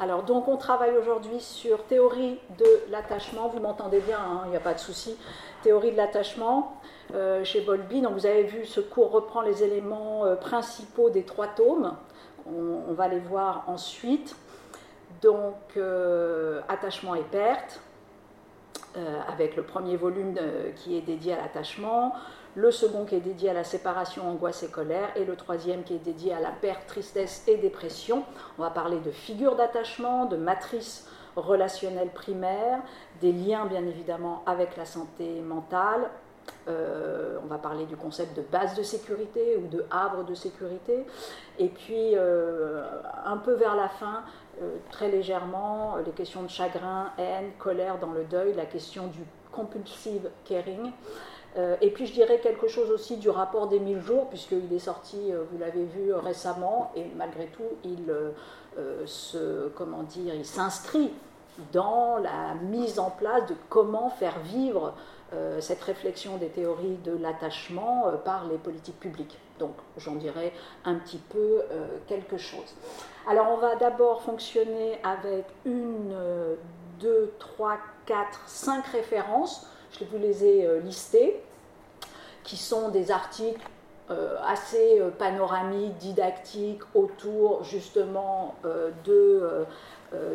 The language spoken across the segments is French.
Alors, donc, on travaille aujourd'hui sur théorie de l'attachement. Vous m'entendez bien, hein, il n'y a pas de souci. Théorie de l'attachement euh, chez Bolby. Donc, vous avez vu, ce cours reprend les éléments euh, principaux des trois tomes. On, va les voir ensuite. Donc, euh, attachement et perte, avec le premier volume qui est dédié à l'attachement le second qui est dédié à la séparation, angoisse et colère, et le troisième qui est dédié à la perte, tristesse et dépression. On va parler de figures d'attachement, de matrices relationnelles primaires, des liens bien évidemment avec la santé mentale. Euh, on va parler du concept de base de sécurité ou de havre de sécurité. Et puis, euh, un peu vers la fin, euh, très légèrement, les questions de chagrin, haine, colère dans le deuil, la question du compulsive caring. Euh, et puis je dirais quelque chose aussi du rapport des 1000 jours, puisqu'il est sorti, euh, vous l'avez vu récemment, et malgré tout, il euh, s'inscrit dans la mise en place de comment faire vivre cette réflexion des théories de l'attachement par les politiques publiques. Donc j'en dirai un petit peu quelque chose. Alors on va d'abord fonctionner avec une, deux, trois, quatre, cinq références. Je vous les ai listées qui sont des articles euh, assez euh, panoramiques, didactiques autour justement euh, de,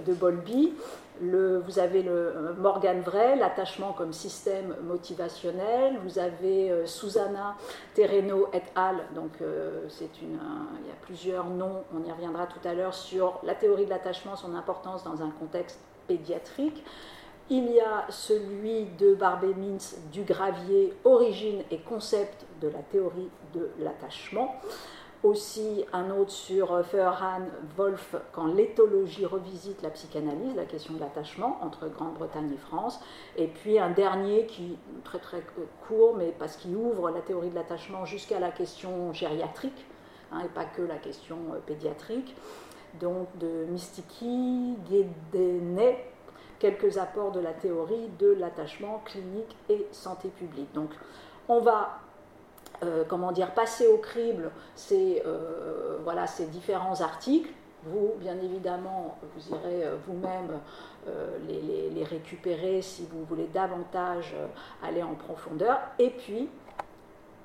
de Bolby. Le, vous avez le Morgan Vray, l'attachement comme système motivationnel. Vous avez Susanna Terreno et al. Donc une, il y a plusieurs noms. On y reviendra tout à l'heure sur la théorie de l'attachement, son importance dans un contexte pédiatrique. Il y a celui de Barbé-Mintz du gravier, origine et concept de la théorie de l'attachement. Aussi un autre sur Feuerhahn, Wolf, quand l'éthologie revisite la psychanalyse, la question de l'attachement entre Grande-Bretagne et France. Et puis un dernier qui très très court, mais parce qu'il ouvre la théorie de l'attachement jusqu'à la question gériatrique, hein, et pas que la question euh, pédiatrique. Donc de Mystiki, Guédénet, quelques apports de la théorie de l'attachement clinique et santé publique. Donc on va euh, comment dire, passer au crible ces, euh, ces différents articles. Vous, bien évidemment, vous irez euh, vous-même les, récupérer si vous voulez davantage aller en profondeur. Et puis,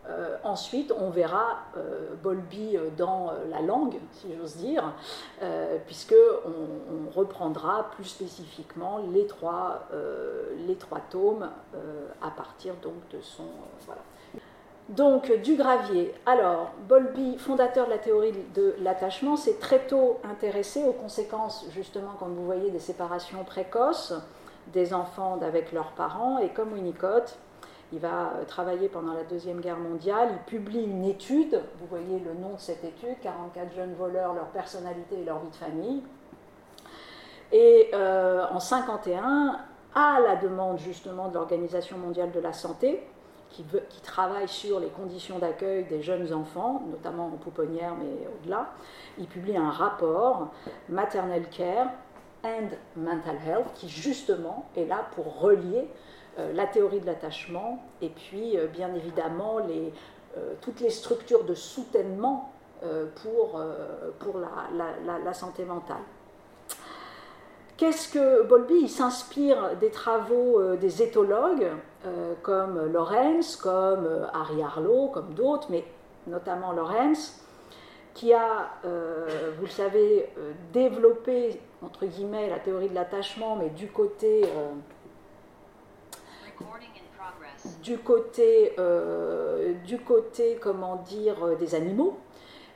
euh, ensuite, on verra euh, Bolby euh, dans la langue, si j'ose dire, puisque on, reprendra plus spécifiquement les trois, les trois tomes à partir donc de son voilà. Donc, du gravier. Alors, Bolby, fondateur de la théorie de l'attachement, s'est très tôt intéressé aux conséquences, justement, comme vous voyez, des séparations précoces des enfants avec leurs parents. Et comme Winnicott, il va euh, travailler pendant la Deuxième Guerre mondiale. Il publie une étude, vous voyez le nom de cette étude, 44 jeunes voleurs, leur personnalité et leur vie de famille. Et euh, en 1951, à la demande justement de l'Organisation mondiale de la santé, qui, qui, travaille sur les conditions d'accueil des jeunes enfants, notamment en pouponnière, mais au-delà, il publie un rapport, Maternal Care and Mental Health, qui justement est là pour relier la théorie de l'attachement et puis euh, bien évidemment euh, toutes les structures de soutènement pour, la, santé mentale. Qu'est-ce que Bolby s'inspire des travaux des éthologues comme Lorenz, comme Harry Harlow, comme d'autres, mais notamment Lorenz, qui a, vous le savez, développé entre guillemets la théorie de l'attachement, mais du côté du côté, euh, du côté comment dire, euh, des animaux,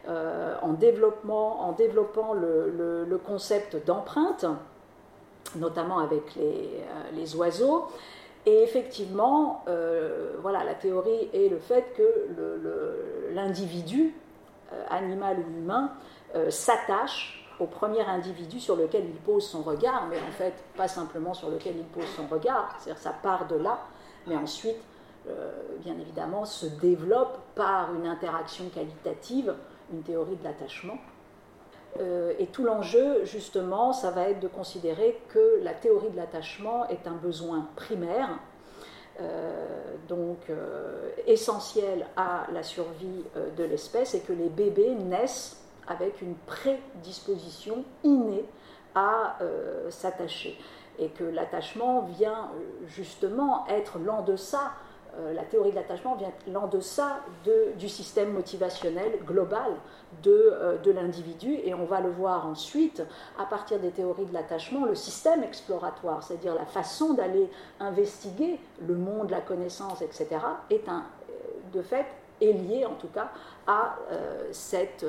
euh, en, développement, en développant le, concept d'empreinte, notamment avec les, les, oiseaux. Et effectivement, voilà, la théorie est le fait que l'individu, animal ou humain, s'attache au premier individu sur lequel il pose son regard, mais en fait pas simplement sur lequel il pose son regard, c'est-à-dire ça part de là, mais ensuite, bien évidemment, se développe par une interaction qualitative, une théorie de l'attachement. Euh, et tout l'enjeu, justement, ça va être de considérer que la théorie de l'attachement est un besoin primaire, euh, donc essentiel à la survie de l'espèce, et que les bébés naissent avec une prédisposition innée à s'attacher. Et que l'attachement vient justement être l'en deçà euh, la théorie de l'attachement vient l'en deçà du système motivationnel global euh, de, l'individu et on va le voir ensuite à partir des théories de l'attachement, le système exploratoire, c'est-à-dire la façon d'aller investiguer le monde, la connaissance, etc., est un, euh, de fait est lié en tout cas à cette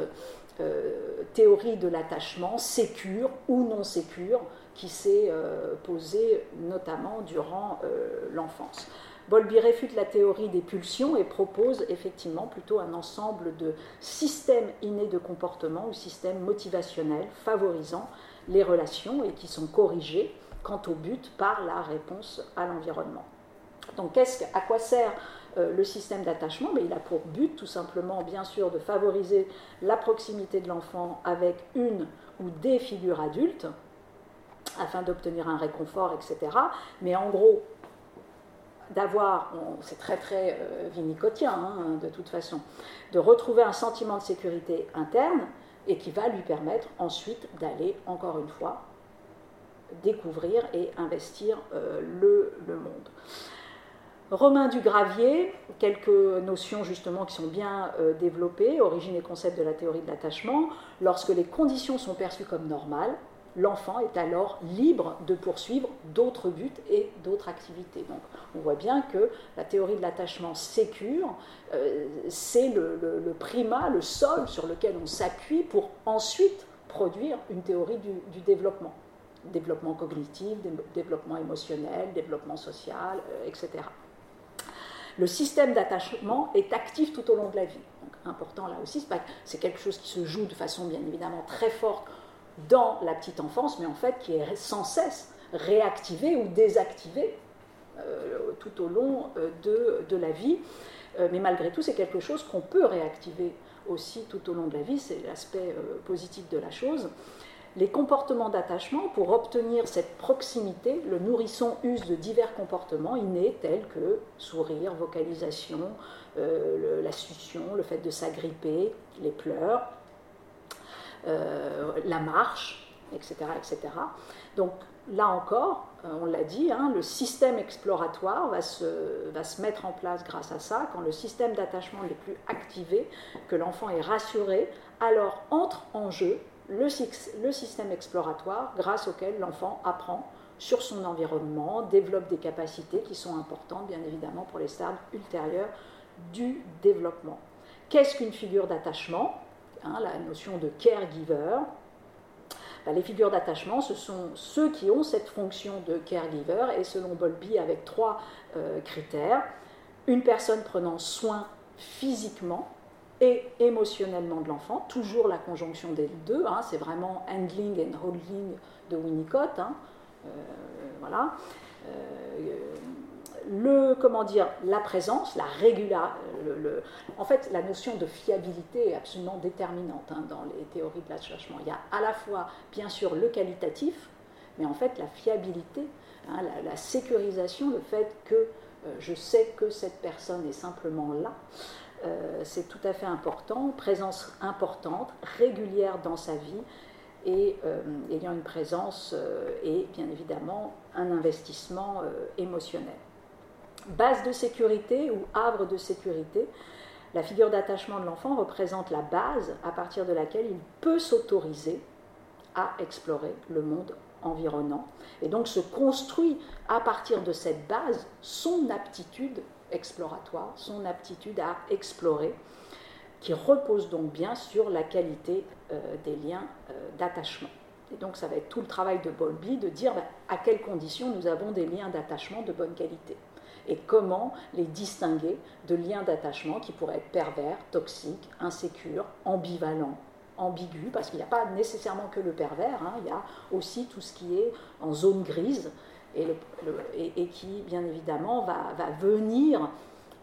théorie de l'attachement sécure ou non sécure qui s'est posée notamment durant l'enfance. Bolby réfute la théorie des pulsions et propose effectivement plutôt un ensemble de systèmes innés de comportement ou systèmes motivationnels favorisant les relations et qui sont corrigés quant au but par la réponse à l'environnement. Donc à quoi sert euh, le système d'attachement? Mais Il a pour but tout simplement bien sûr de favoriser la proximité de l'enfant avec une ou des figures adultes afin d'obtenir un réconfort, etc. Mais en gros, d'avoir, c'est très très euh, vinicotien hein, de toute façon, de retrouver un sentiment de sécurité interne et qui va lui permettre ensuite d'aller, encore une fois, découvrir et investir euh, le, monde. Romain du Gravier, quelques notions justement qui sont bien euh, développées, origine et concept de la théorie de l'attachement, lorsque les conditions sont perçues comme normales, l'enfant est alors libre de poursuivre d'autres buts et d'autres activités. Donc on voit bien que la théorie de l'attachement sécure, euh, c'est le, primat, le sol sur lequel on s'appuie pour ensuite produire une théorie du, développement. Développement cognitif, développement émotionnel, développement social, euh, etc. Le système d'attachement est actif tout au long de la vie. Donc, important là aussi, c'est quelque chose qui se joue de façon bien évidemment très forte dans la petite enfance, mais en fait qui est sans cesse réactivé ou désactivé euh, tout au long euh, de, de, la vie. Euh, mais malgré tout, c'est quelque chose qu'on peut réactiver aussi tout au long de la vie, c'est l'aspect positif de la chose. Les comportements d'attachement, pour obtenir cette proximité, le nourrisson use de divers comportements innés tels que sourire, vocalisation, la succion, le fait de s'agripper, les pleurs, euh, la marche, etc., etc. Donc là encore, euh, on l'a dit, hein, le système exploratoire va se, va se, mettre en place grâce à ça. Quand le système d'attachement n'est plus activé, que l'enfant est rassuré, alors entre en jeu le, le système exploratoire grâce auquel l'enfant apprend sur son environnement, développe des capacités qui sont importantes, bien évidemment, pour les stades ultérieurs du développement. Qu'est-ce qu'une figure d'attachement? Hein, la notion de caregiver. Ben, les figures d'attachement, ce sont ceux qui ont cette fonction de caregiver, et selon Bolby, avec trois euh, critères. Une personne prenant soin physiquement et émotionnellement de l'enfant, toujours la conjonction des deux, hein, c'est vraiment handling and holding de Winnicott. Hein, euh, voilà. Euh, le, comment dire, la présence, la régularité, en fait, la notion de fiabilité est absolument déterminante hein, dans les théories de l'attachement. Il y a à la fois, bien sûr, le qualitatif, mais en fait, la fiabilité, hein, la, sécurisation, le fait que euh, je sais que cette personne est simplement là, euh, c'est tout à fait important. Présence importante, régulière dans sa vie, et euh, ayant une présence et bien évidemment un investissement émotionnel base de sécurité ou havre de sécurité. La figure d'attachement de l'enfant représente la base à partir de laquelle il peut s'autoriser à explorer le monde environnant et donc se construit à partir de cette base son aptitude exploratoire, son aptitude à explorer, qui repose donc bien sur la qualité euh, des liens euh, d'attachement. Et donc ça va être tout le travail de Bolby de dire ben, à quelles conditions nous avons des liens d'attachement de bonne qualité et comment les distinguer de liens d'attachement qui pourraient être pervers, toxiques, insécures, ambivalents, ambigus, parce qu'il n'y a pas nécessairement que le pervers, hein, il y a aussi tout ce qui est en zone grise et, qui, bien évidemment, va, venir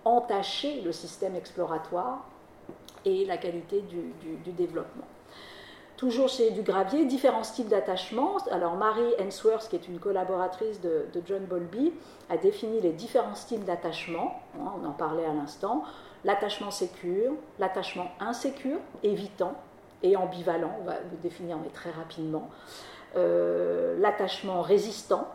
entacher le système exploratoire et la qualité du développement. Toujours chez Dugravier, différents styles d'attachement. Alors Marie Ensworth, qui est une collaboratrice de, John Bowlby, a défini les différents styles d'attachement. Hein, on en parlait à l'instant. L'attachement sécure, l'attachement insécure, évitant et ambivalent. On va le définir mais très rapidement. l'attachement résistant,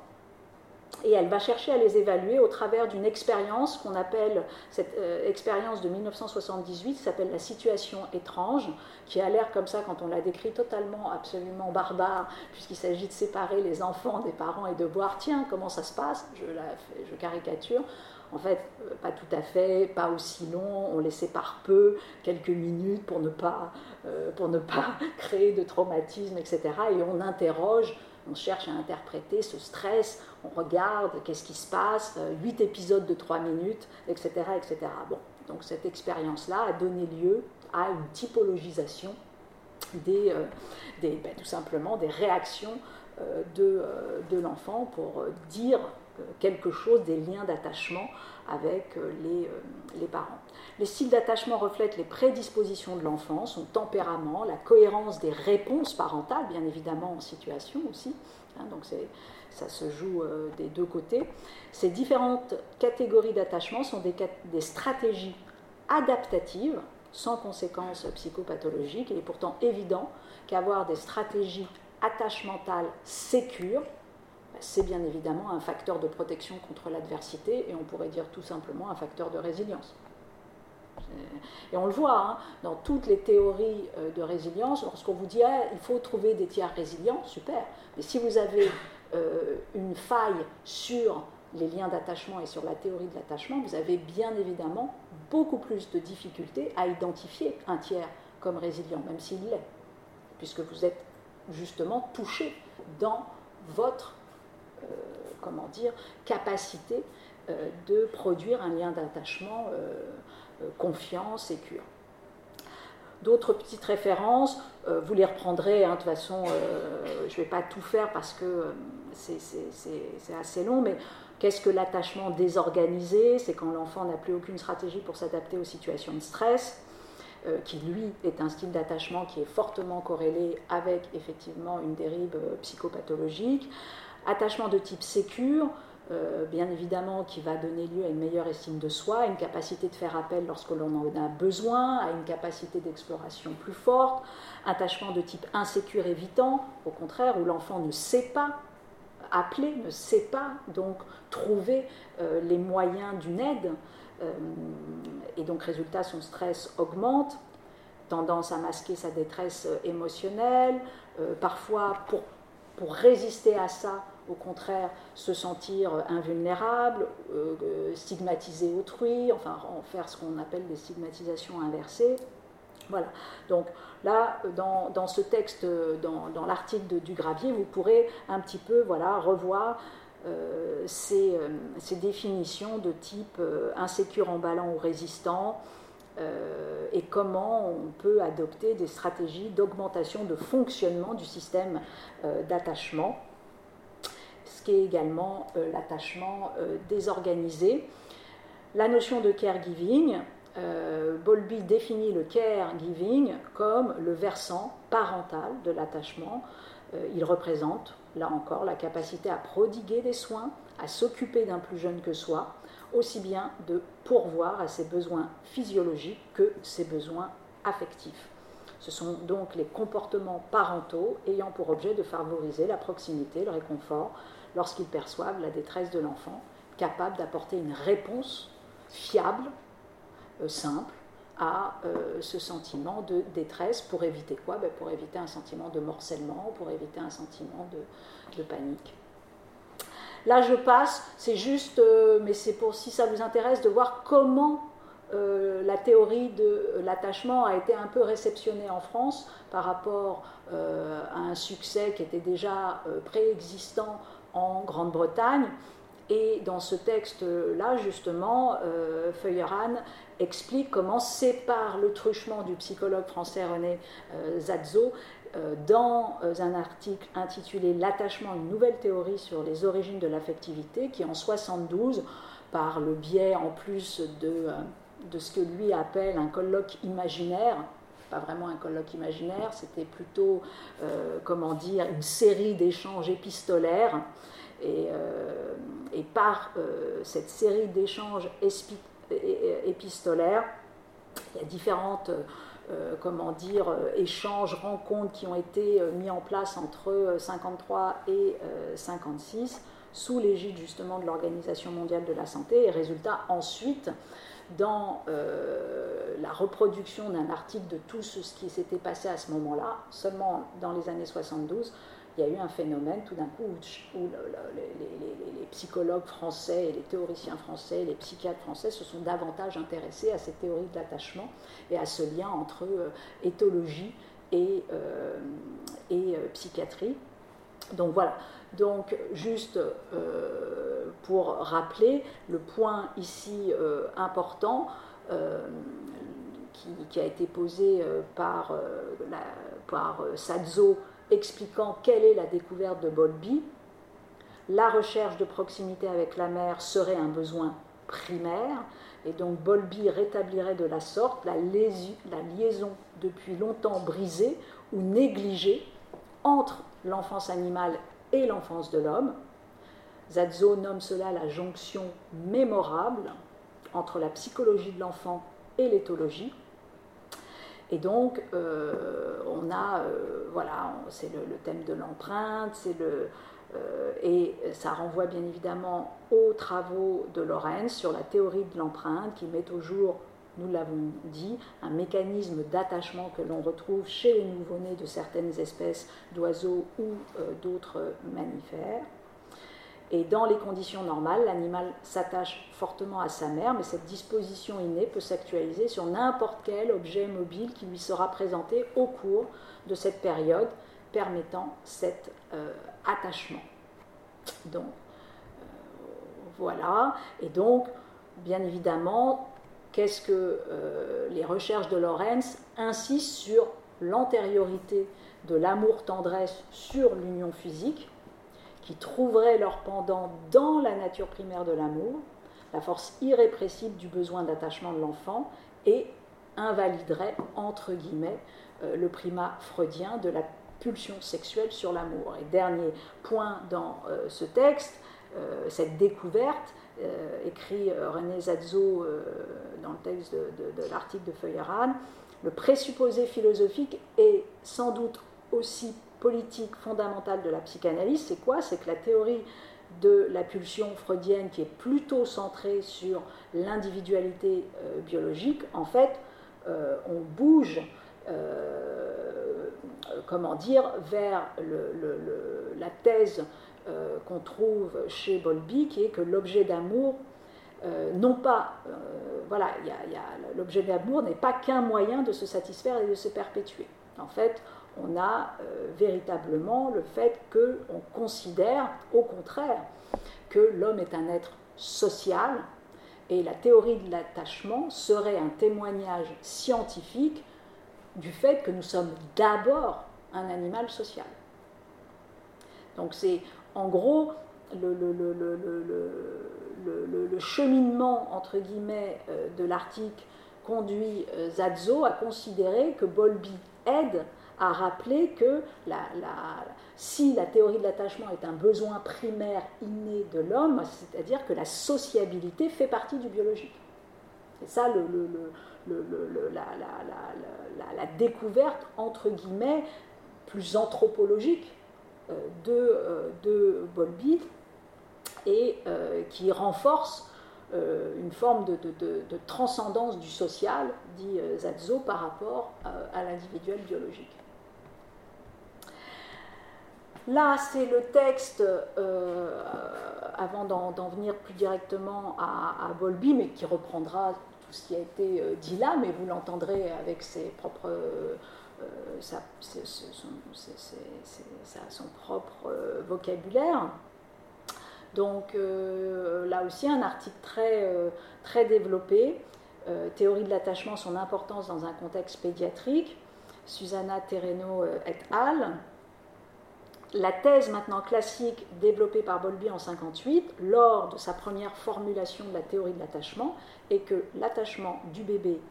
et elle va chercher à les évaluer au travers d'une expérience qu'on appelle, cette euh, expérience de 1978, qui s'appelle la situation étrange, qui a l'air comme ça quand on la décrit totalement, absolument barbare, puisqu'il s'agit de séparer les enfants des parents et de voir, tiens, comment ça se passe, je caricature. En fait, euh, pas tout à fait, pas aussi long, on les sépare peu, quelques minutes pour ne pas, euh, pour ne pas créer de traumatisme, etc. Et on interroge on cherche à interpréter ce stress, on regarde qu'est-ce qui se passe, euh, huit épisodes de trois minutes, etc. etc. Bon, donc cette expérience-là a donné lieu à une typologisation des, euh, ben, tout simplement des réactions de, de l'enfant pour dire quelque chose des liens d'attachement avec les, les parents. Les styles d'attachement reflètent les prédispositions de l'enfant, son tempérament, la cohérence des réponses parentales, bien évidemment en situation aussi. Hein, donc ça se joue euh, des deux côtés. Ces différentes catégories d'attachement sont des, des, stratégies adaptatives, sans conséquences psychopathologiques. Il est pourtant évident qu'avoir des stratégies attachmentales sécures, bah, c'est bien évidemment un facteur de protection contre l'adversité et on pourrait dire tout simplement un facteur de résilience. Et on le voit hein, dans toutes les théories euh, de résilience, lorsqu'on vous dit ah, il faut trouver des tiers résilients, super. Mais si vous avez euh, une faille sur les liens d'attachement et sur la théorie de l'attachement, vous avez bien évidemment beaucoup plus de difficultés à identifier un tiers comme résilient, même s'il l'est, puisque vous êtes justement touché dans votre euh, comment dire, capacité de produire un lien d'attachement euh, confiance et. D'autres petites références, euh, vous les reprendrez, hein, de toute façon, euh, je ne vais pas tout faire parce que c'est assez long, mais qu'est-ce que l'attachement désorganisé? C'est quand l'enfant n'a plus aucune stratégie pour s'adapter aux situations de stress, qui lui est un style d'attachement qui est fortement corrélé avec effectivement une dérive psychopathologique. Attachement de type sécure, euh, bien évidemment, qui va donner lieu à une meilleure estime de soi, à une capacité de faire appel lorsque l'on en a besoin, à une capacité d'exploration plus forte, attachement de type insécure évitant, au contraire, où l'enfant ne sait pas appeler, ne sait pas donc trouver euh, les moyens d'une aide, euh, et donc résultat, son stress augmente, tendance à masquer sa détresse émotionnelle, parfois pour, pour résister à ça, au contraire se sentir invulnérable, euh, stigmatiser autrui, enfin faire ce qu'on appelle des stigmatisations inversées. Voilà. Donc là, dans, ce texte, dans, l'article du Gravier, vous pourrez un petit peu voilà, revoir euh, ces, euh, ces, définitions de type insécure, emballant ou résistant, et comment on peut adopter des stratégies d'augmentation de fonctionnement du système d'attachement qui est également euh, l'attachement euh, désorganisé. La notion de caregiving, euh, Bolby définit le caregiving comme le versant parental de l'attachement. il représente, là encore, la capacité à prodiguer des soins, à s'occuper d'un plus jeune que soi, aussi bien de pourvoir à ses besoins physiologiques que ses besoins affectifs. Ce sont donc les comportements parentaux ayant pour objet de favoriser la proximité, le réconfort, lorsqu'ils perçoivent la détresse de l'enfant, capable d'apporter une réponse fiable, euh, simple, à euh, ce sentiment de détresse pour éviter quoi? Ben, Pour éviter un sentiment de morcellement, pour éviter un sentiment de, panique. Là, je passe, c'est juste, euh, mais c'est pour si ça vous intéresse de voir comment la théorie de l'attachement a été un peu réceptionnée en France par rapport à un succès qui était déjà préexistant en Grande-Bretagne. Et dans ce texte-là, justement, euh, explique comment sépare le truchement du psychologue français René euh, Zazzo euh, dans un article intitulé L'attachement, une nouvelle théorie sur les origines de l'affectivité, qui en 72, par le biais en plus de, de ce que lui appelle un colloque imaginaire, pas vraiment un colloque imaginaire, c'était plutôt, comment dire, une série d'échanges épistolaires euh, et, par euh, cette série d'échanges épistolaires, il y a différentes comment dire, échanges, rencontres qui ont été mis en place entre 53 et 56 sous l'égide justement de l'Organisation mondiale de la santé. Et résultat ensuite dans euh, la reproduction d'un article de tout ce qui s'était passé à ce moment-là, seulement dans les années 72, il y a eu un phénomène tout d'un coup où, les, psychologues français et les théoriciens français, les psychiatres français se sont davantage intéressés à cette théorie de l'attachement et à ce lien entre euh, éthologie et, euh, et psychiatrie. Donc voilà, donc, juste euh, pour rappeler, le point ici euh, important euh, qui, a été posé par, par Sadzo expliquant quelle est la découverte de Bolby, la recherche de proximité avec la mer serait un besoin primaire, et donc Bolby rétablirait de la sorte la, la liaison depuis longtemps brisée ou négligée entre l'enfance animale et l'enfance de l'homme. Zadzo nomme cela la jonction mémorable entre la psychologie de l'enfant et l'éthologie. Et donc, euh, on a, euh, voilà, c'est le, thème de l'empreinte, c'est le, euh, et ça renvoie bien évidemment aux travaux de Lorenz sur la théorie de l'empreinte qui met au jour nous l'avons dit, un mécanisme d'attachement que l'on retrouve chez les nouveau-nés de certaines espèces d'oiseaux ou d'autres mammifères. Et dans les conditions normales, l'animal s'attache fortement à sa mère, mais cette disposition innée peut s'actualiser sur n'importe quel objet mobile qui lui sera présenté au cours de cette période, permettant cet euh, attachement. Donc, euh, voilà. Et donc, bien évidemment, qu'est-ce que euh, les recherches de Lorenz insistent sur l'antériorité de l'amour-tendresse sur l'union physique, qui trouverait leur pendant dans la nature primaire de l'amour, la force irrépressible du besoin d'attachement de l'enfant, et invaliderait, entre guillemets, euh, le primat freudien de la pulsion sexuelle sur l'amour. Et dernier point dans euh, ce texte, cette découverte, euh, écrit euh, René Zazzo euh, dans le texte de, l'article de Feuilleran, le présupposé philosophique est sans doute aussi politique fondamentale de la psychanalyse. C'est quoi? C'est que la théorie de la pulsion freudienne, qui est plutôt centrée sur l'individualité biologique, en fait, on bouge, comment dire, vers la thèse euh, qu'on trouve chez Bolby, qui est que l'objet d'amour, euh, non pas, euh, voilà, l'objet d'amour n'est pas qu'un moyen de se satisfaire et de se perpétuer. En fait, on a véritablement le fait qu'on considère, au contraire, que l'homme est un être social, et la théorie de l'attachement serait un témoignage scientifique du fait que nous sommes d'abord un animal social. Donc c'est en gros, le, cheminement, entre guillemets, euh, de l'article conduit euh, Zazzo à considérer que Bolby aide à rappeler que si la théorie de l'attachement est un besoin primaire inné de l'homme, c'est-à-dire que la sociabilité fait partie du biologique. C'est ça la, découverte, entre guillemets, plus anthropologique euh, de, euh, de Bolby et euh, qui renforce une forme de, transcendance du social, dit Zazzo, par rapport à l'individuel biologique. Là, c'est le texte, avant d'en venir plus directement à, Bolby, mais qui reprendra tout ce qui a été dit là, mais vous l'entendrez avec ses propres a son propre euh, vocabulaire. Donc euh, là aussi, un article très, euh, très développé, Théorie de l'attachement, son importance dans un contexte pédiatrique, Susanna Terreno et al. La thèse maintenant classique développée par Bolby en 58, lors de sa première formulation de la théorie de l'attachement, est que l'attachement du bébé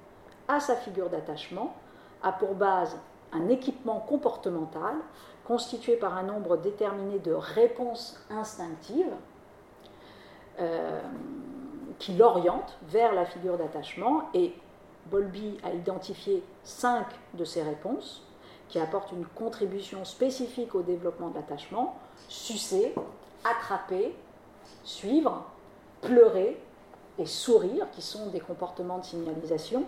à sa figure d'attachement a pour base un équipement comportemental constitué par un nombre déterminé de réponses instinctives euh, qui l'orientent vers la figure d'attachement. Et Bolby a identifié cinq de ces réponses qui apportent une contribution spécifique au développement de l'attachement sucer, attraper, suivre, pleurer et sourire, qui sont des comportements de signalisation.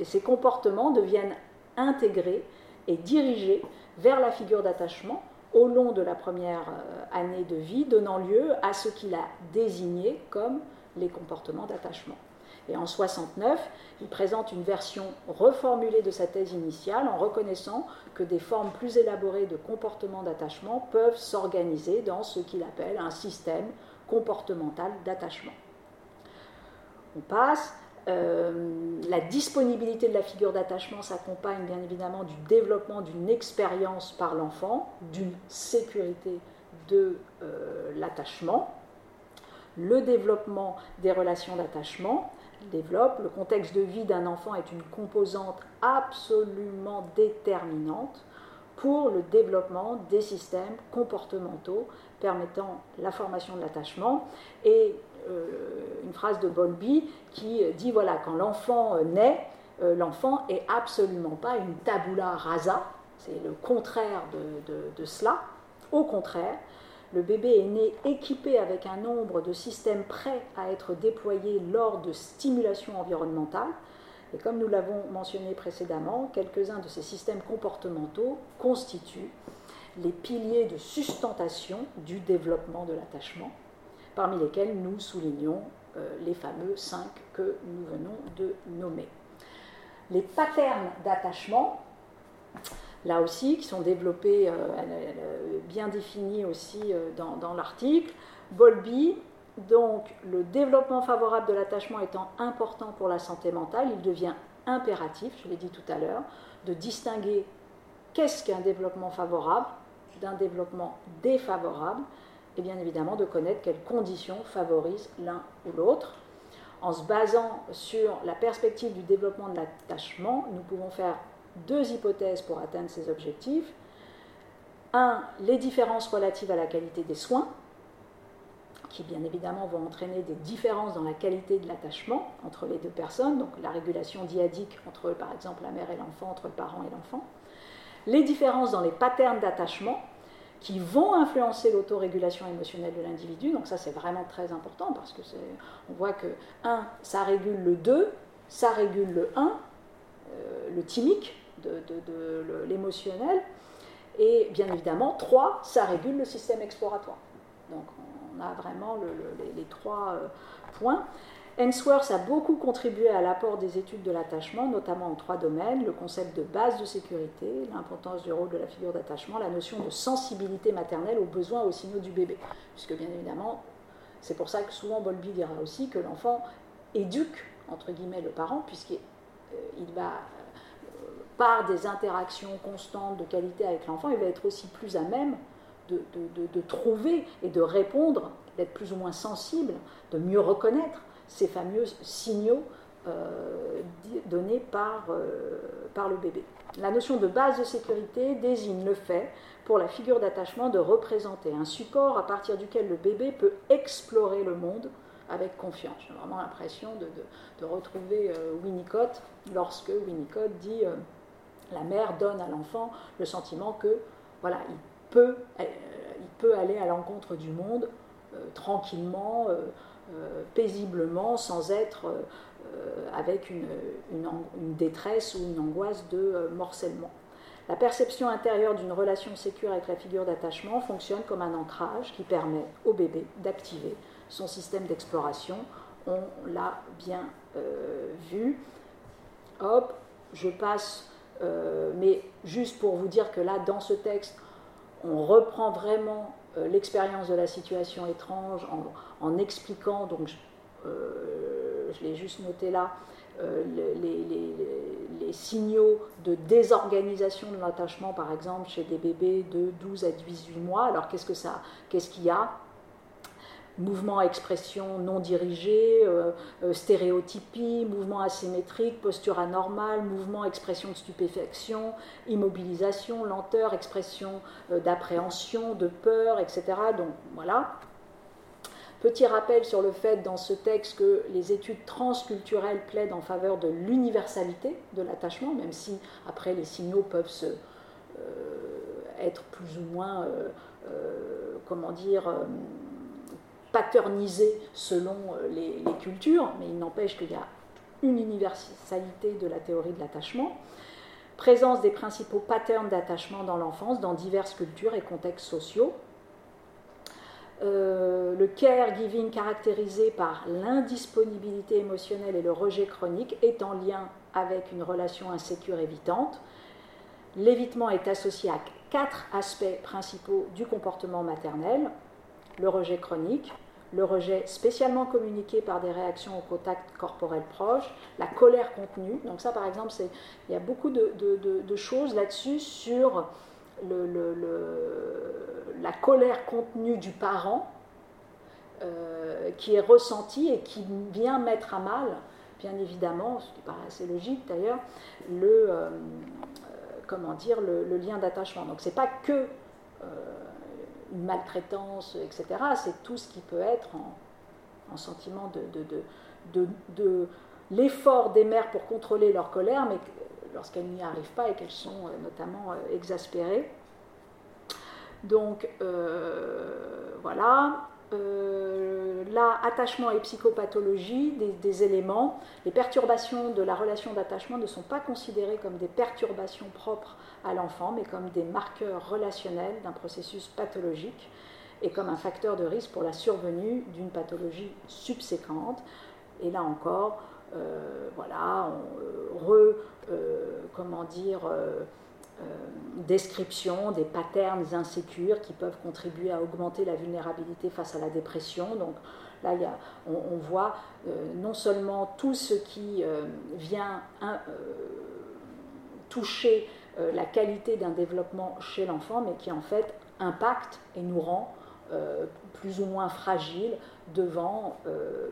Et ces comportements deviennent intégrés et dirigés vers la figure d'attachement au long de la première euh, année de vie, donnant lieu à ce qu'il a désigné comme les comportements d'attachement. Et en 69, il présente une version reformulée de sa thèse initiale en reconnaissant que des formes plus élaborées de comportement d'attachement peuvent s'organiser dans ce qu'il appelle un système comportemental d'attachement. On passe. Euh, la disponibilité de la figure d'attachement s'accompagne bien évidemment du développement d'une expérience par l'enfant, d'une sécurité de euh, l'attachement, le développement des relations d'attachement, développe. Le contexte de vie d'un enfant est une composante absolument déterminante pour le développement des systèmes comportementaux permettant la formation de l'attachement. Et euh, une phrase de Bolby qui dit voilà, quand l'enfant naît, euh, l'enfant est absolument pas une tabula rasa, c'est le contraire de cela. Au contraire, le bébé est né équipé avec un nombre de systèmes prêts à être déployés lors de stimulation environnementale. Et comme nous l'avons mentionné précédemment, quelques-uns de ces systèmes comportementaux constituent les piliers de sustentation du développement de l'attachement, parmi lesquels nous soulignons euh, les fameux cinq que nous venons de nommer. Les patterns d'attachement là aussi, qui sont développés, euh, bien définis aussi euh, dans, l'article. Bolby, donc le développement favorable de l'attachement étant important pour la santé mentale, il devient impératif, je l'ai dit tout à l'heure, de distinguer qu'est-ce qu'un développement favorable d'un développement défavorable, et bien évidemment de connaître quelles conditions favorisent l'un ou l'autre. En se basant sur la perspective du développement de l'attachement, nous pouvons faire deux hypothèses pour atteindre ces objectifs. Un, les différences relatives à la qualité des soins, qui bien évidemment vont entraîner des différences dans la qualité de l'attachement entre les deux personnes, donc la régulation diadique entre par exemple la mère et l'enfant, entre le parent et l'enfant. Les différences dans les patterns d'attachement qui vont influencer l'autorégulation émotionnelle de l'individu, donc ça c'est vraiment très important parce que on voit que 1, ça régule le 2, ça régule le 1, euh, le thymique, de, l'émotionnel. Et bien évidemment, trois, ça régule le système exploratoire. Donc on a vraiment les, trois euh, points. Ensworth a beaucoup contribué à l'apport des études de l'attachement, notamment en trois domaines le concept de base de sécurité, l'importance du rôle de la figure d'attachement, la notion de sensibilité maternelle aux besoins, aux signaux du bébé. Puisque bien évidemment, c'est pour ça que souvent Bolby dira aussi que l'enfant éduque, entre guillemets, le parent, puisqu'il euh, va par des interactions constantes de qualité avec l'enfant, il va être aussi plus à même de, trouver et de répondre, d'être plus ou moins sensible, de mieux reconnaître ces fameux signaux euh, donnés par, euh, par le bébé. La notion de base de sécurité désigne le fait pour la figure d'attachement de représenter un support à partir duquel le bébé peut explorer le monde avec confiance. J'ai vraiment l'impression de, retrouver euh, Winnicott lorsque Winnicott dit la mère donne à l'enfant le sentiment que voilà, il peut, euh, il peut aller à l'encontre du monde euh, tranquillement, euh, paisiblement, sans être avec une, détresse ou une angoisse de morcellement. La perception intérieure d'une relation sécure avec la figure d'attachement fonctionne comme un ancrage qui permet au bébé d'activer son système d'exploration. On l'a bien vu. Hop, je passe mais juste pour vous dire que là, dans ce texte, on reprend vraiment euh, l'expérience de la situation étrange en, expliquant, donc je, euh, l'ai juste noté là, les, signaux de désorganisation de l'attachement, par exemple, chez des bébés de 12 à 18 mois. Alors qu'est-ce que ça, qu'est-ce qu'il y a? Mouvement à expression non dirigée, euh, euh, stéréotypie, mouvement asymétrique, posture anormale, mouvement, expression de stupéfaction, immobilisation, lenteur, expression euh, d'appréhension, de peur, etc. Donc voilà. Petit rappel sur le fait dans ce texte que les études transculturelles plaident en faveur de l'universalité de l'attachement, même si après les signaux peuvent se, être plus ou moins, comment dire, paternisés selon les, les cultures, mais il n'empêche qu'il y a une universalité de la théorie de l'attachement présence des principaux patterns d'attachement dans l'enfance dans diverses cultures et contextes sociaux. Euh, le caregiving caractérisé par l'indisponibilité émotionnelle et le rejet chronique est en lien avec une relation insécure évitante. L'évitement est associé à quatre aspects principaux du comportement maternel. Le rejet chronique, le rejet spécialement communiqué par des réactions au contact corporel proche, la colère contenue. Donc ça, par exemple, il y a beaucoup de, choses là-dessus sur la colère contenue du parent euh, qui est ressentie et qui vient mettre à mal, bien évidemment, ce qui paraît assez logique d'ailleurs, le, euh, comment dire, le, lien d'attachement. Donc c'est pas que euh, maltraitance, etc. C'est tout ce qui peut être en, sentiment de, l'effort des mères pour contrôler leur colère, mais lorsqu'elles n'y arrivent pas et qu'elles sont euh, notamment euh, exaspérées. Donc euh, voilà, là, attachement et psychopathologie, des, éléments. Les perturbations de la relation d'attachement ne sont pas considérées comme des perturbations propres à l'enfant, mais comme des marqueurs relationnels d'un processus pathologique et comme un facteur de risque pour la survenue d'une pathologie subséquente. Et là encore, euh, voilà, on, re, euh, comment dire, euh, description des patterns insécures qui peuvent contribuer à augmenter la vulnérabilité face à la dépression. Donc là, on, voit euh, non seulement tout ce qui euh, vient toucher la qualité d'un développement chez l'enfant, mais qui en fait impacte et nous rend plus ou moins fragiles devant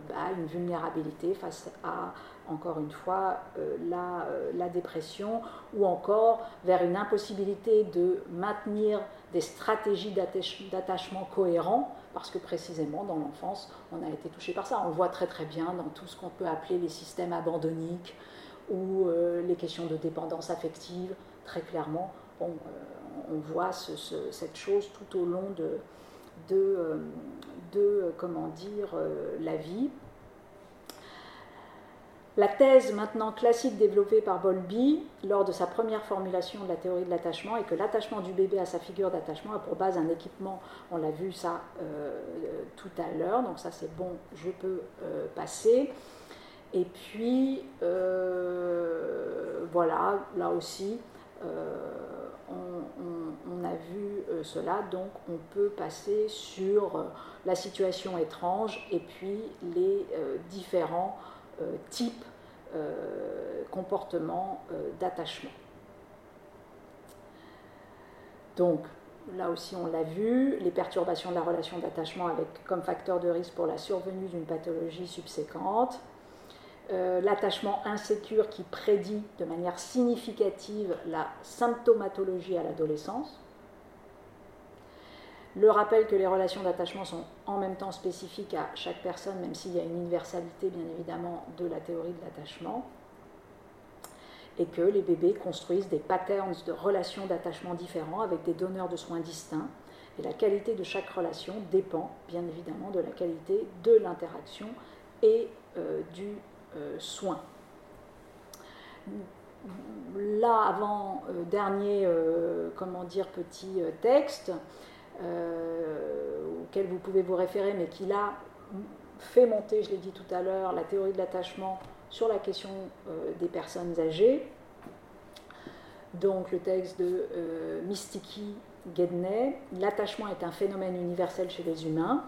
bah, une vulnérabilité face à encore une fois, euh, euh, la, dépression, ou encore vers une impossibilité de maintenir des stratégies d'attachement cohérents, parce que précisément dans l'enfance, on a été touché par ça. On le voit très très bien dans tout ce qu'on peut appeler les systèmes abandonniques ou euh, les questions de dépendance affective, très clairement. on voit cette chose tout au long de, de, de comment dire, la vie. La thèse maintenant classique développée par Bowlby lors de sa première formulation de la théorie de l'attachement est que l'attachement du bébé à sa figure d'attachement a pour base un équipement, on l'a vu ça euh, tout à l'heure, donc ça c'est bon, je peux euh, passer. Et puis, euh, voilà, là aussi, on, a vu cela, donc on peut passer sur la situation étrange et puis les différents euh, type euh, comportement euh, d'attachement. Donc, là aussi on l'a vu, les perturbations de la relation d'attachement avec comme facteur de risque pour la survenue d'une pathologie subséquente, l'attachement insécure qui prédit de manière significative la symptomatologie à l'adolescence, le rappel que les relations d'attachement sont en même temps spécifiques à chaque personne, même s'il y a une universalité bien évidemment de la théorie de l'attachement, et que les bébés construisent des patterns de relations d'attachement différents avec des donneurs de soins distincts, et la qualité de chaque relation dépend bien évidemment de la qualité de l'interaction et euh, du euh, soin. Là, avant euh, dernier, comment dire, petit texte, euh, auquel vous pouvez vous référer, mais qui l'a fait monter, je l'ai dit tout à l'heure, la théorie de l'attachement sur la question euh, des personnes âgées. Donc le texte de euh, Mystiki Gedney, L'attachement est un phénomène universel chez les humains.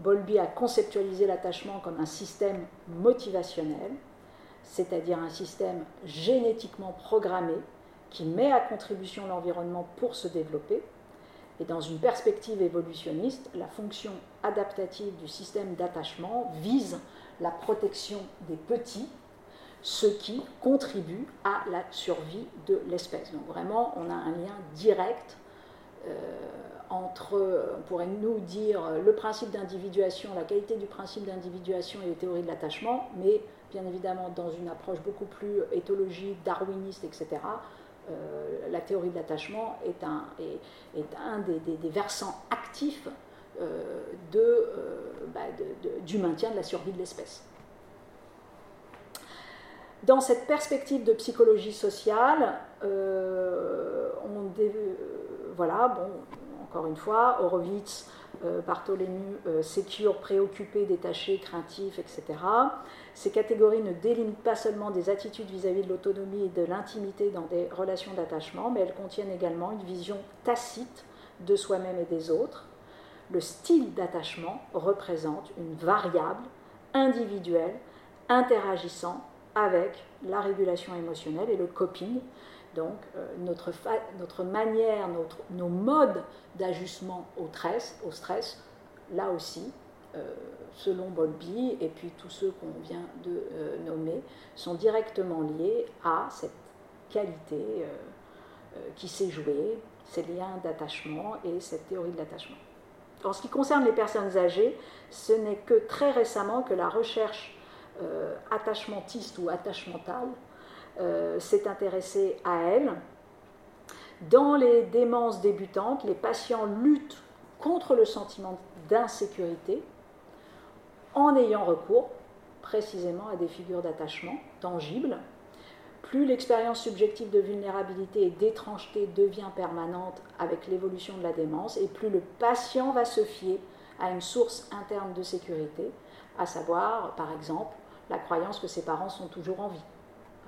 Bolby a conceptualisé l'attachement comme un système motivationnel, c'est-à-dire un système génétiquement programmé qui met à contribution l'environnement pour se développer, et dans une perspective évolutionniste, la fonction adaptative du système d'attachement vise la protection des petits, ce qui contribue à la survie de l'espèce. Donc vraiment, on a un lien direct euh, entre, on pourrait nous dire, le principe d'individuation, la qualité du principe d'individuation et les théories de l'attachement, mais bien évidemment dans une approche beaucoup plus éthologique, darwiniste, etc., euh, la théorie de l'attachement est un, est, un des, versants actifs euh, euh, bah, de, du maintien de la survie de l'espèce. Dans cette perspective de psychologie sociale, on voilà, bon, encore une fois, Horowitz, Bartholomew, Sécure, préoccupé, détaché, craintif, etc. Ces catégories ne délimitent pas seulement des attitudes vis-à-vis de l'autonomie et de l'intimité dans des relations d'attachement, mais elles contiennent également une vision tacite de soi-même et des autres. Le style d'attachement représente une variable individuelle interagissant avec la régulation émotionnelle et le coping. Donc euh, notre, manière, notre, nos modes d'ajustement au stress, au stress, là aussi, euh, selon Bolby, et puis tous ceux qu'on vient de euh, nommer, sont directement liés à cette qualité qui s'est jouée, ces liens d'attachement et cette théorie de l'attachement. En ce qui concerne les personnes âgées, ce n'est que très récemment que la recherche attachementiste ou attachementale s'est intéressée à elle. Dans les démences débutantes, les patients luttent contre le sentiment d'insécurité, en ayant recours précisément à des figures d'attachement tangibles. Plus l'expérience subjective de vulnérabilité et d'étrangeté devient permanente avec l'évolution de la démence, et plus le patient va se fier à une source interne de sécurité, à savoir, par exemple, la croyance que ses parents sont toujours en vie,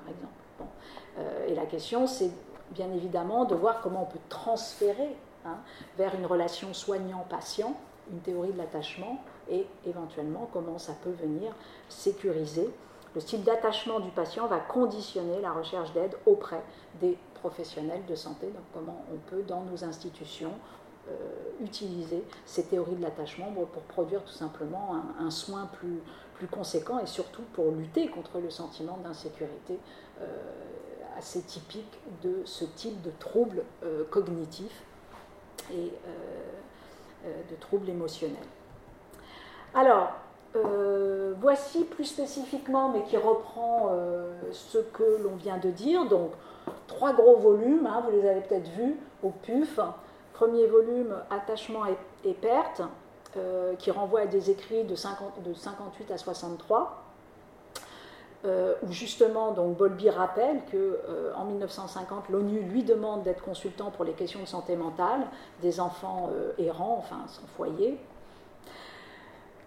exemple. Euh, et la question, c'est bien évidemment de voir comment on peut transférer hein, vers une relation soignant-patient une théorie de l'attachement et éventuellement comment ça peut venir sécuriser. Le style d'attachement du patient va conditionner la recherche d'aide auprès des professionnels de santé, donc comment on peut dans nos institutions euh, utiliser ces théories de l'attachement pour produire tout simplement un, soin plus, plus conséquent et surtout pour lutter contre le sentiment d'insécurité euh, assez typique de ce type de troubles euh, cognitifs et de troubles émotionnels. Alors, euh, voici plus spécifiquement, mais qui reprend euh, ce que l'on vient de dire. Donc, trois gros volumes, hein, vous les avez peut-être vus au PUF. Premier volume, Attachement et, perte, euh, qui renvoie à des écrits de, 58 à 63. où justement, donc Bolby rappelle qu'en en 1950, l'ONU lui demande d'être consultant pour les questions de santé mentale des enfants errants, enfin sans foyer,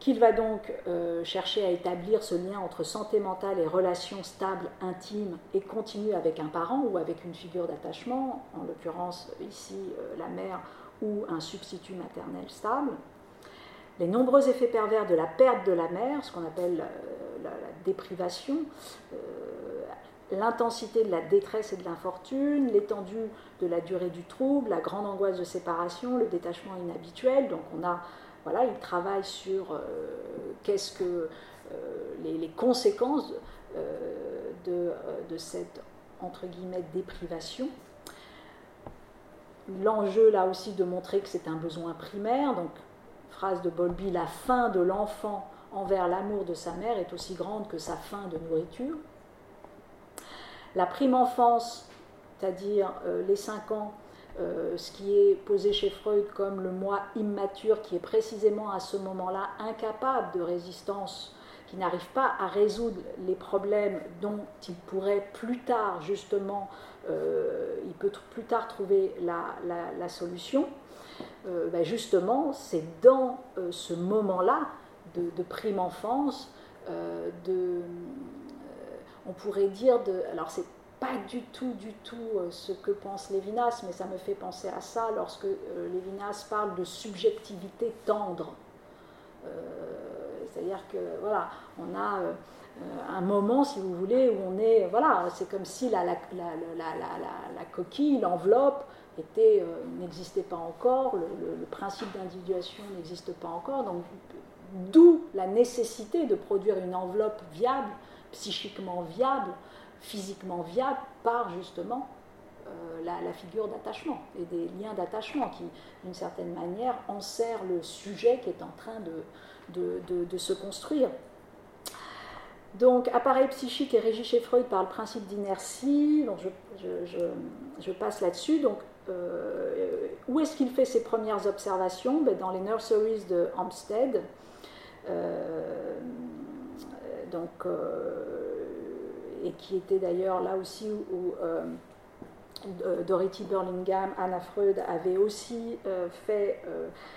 qu'il va donc euh, chercher à établir ce lien entre santé mentale et relations stables, intimes et continues avec un parent ou avec une figure d'attachement, en l'occurrence ici euh, la mère ou un substitut maternel stable. Les nombreux effets pervers de la perte de la mère, ce qu'on appelle euh, la, déprivation, l'intensité de la détresse et de l'infortune, l'étendue de la durée du trouble, la grande angoisse de séparation, le détachement inhabituel. Donc on a voilà, il travaille sur euh, qu'est-ce que euh, les, conséquences euh, de, cette entre guillemets déprivation. L'enjeu là aussi de montrer que c'est un besoin primaire, donc phrase de Bolby, la faim de l'enfant envers l'amour de sa mère est aussi grande que sa faim de nourriture. La prime enfance, c'est-à-dire les 5 ans, euh, ce qui est posé chez Freud comme le moi immature, qui est précisément à ce moment-là incapable de résistance, qui n'arrive pas à résoudre les problèmes dont il pourrait plus tard, justement, euh, il peut plus tard trouver la, solution, euh, ben justement, c'est dans ce moment-là de, prime enfance, de, on pourrait dire, de, alors c'est pas du tout, du tout euh, ce que pense Lévinas, mais ça me fait penser à ça lorsque euh, Lévinas parle de subjectivité tendre. Euh, c'est-à-dire que voilà, on a un moment, si vous voulez, où on est, voilà, c'est comme si la, la, la, la coquille, l'enveloppe n'existait pas encore, le, principe d'individuation n'existe pas encore, donc d'où la nécessité de produire une enveloppe viable, psychiquement viable, physiquement viable par justement la, figure d'attachement et des liens d'attachement qui, d'une certaine manière, enserrent le sujet qui est en train de, se construire. Donc, appareil psychique est régi chez Freud par le principe d'inertie. Donc, je, passe là-dessus. Donc, euh, où est-ce qu'il fait ses premières observations? Ben, Dans les nurseries de Hampstead. Euh, donc, euh, et qui était d'ailleurs là aussi où, Dorothy Burlingham, Anna Freud avait aussi fait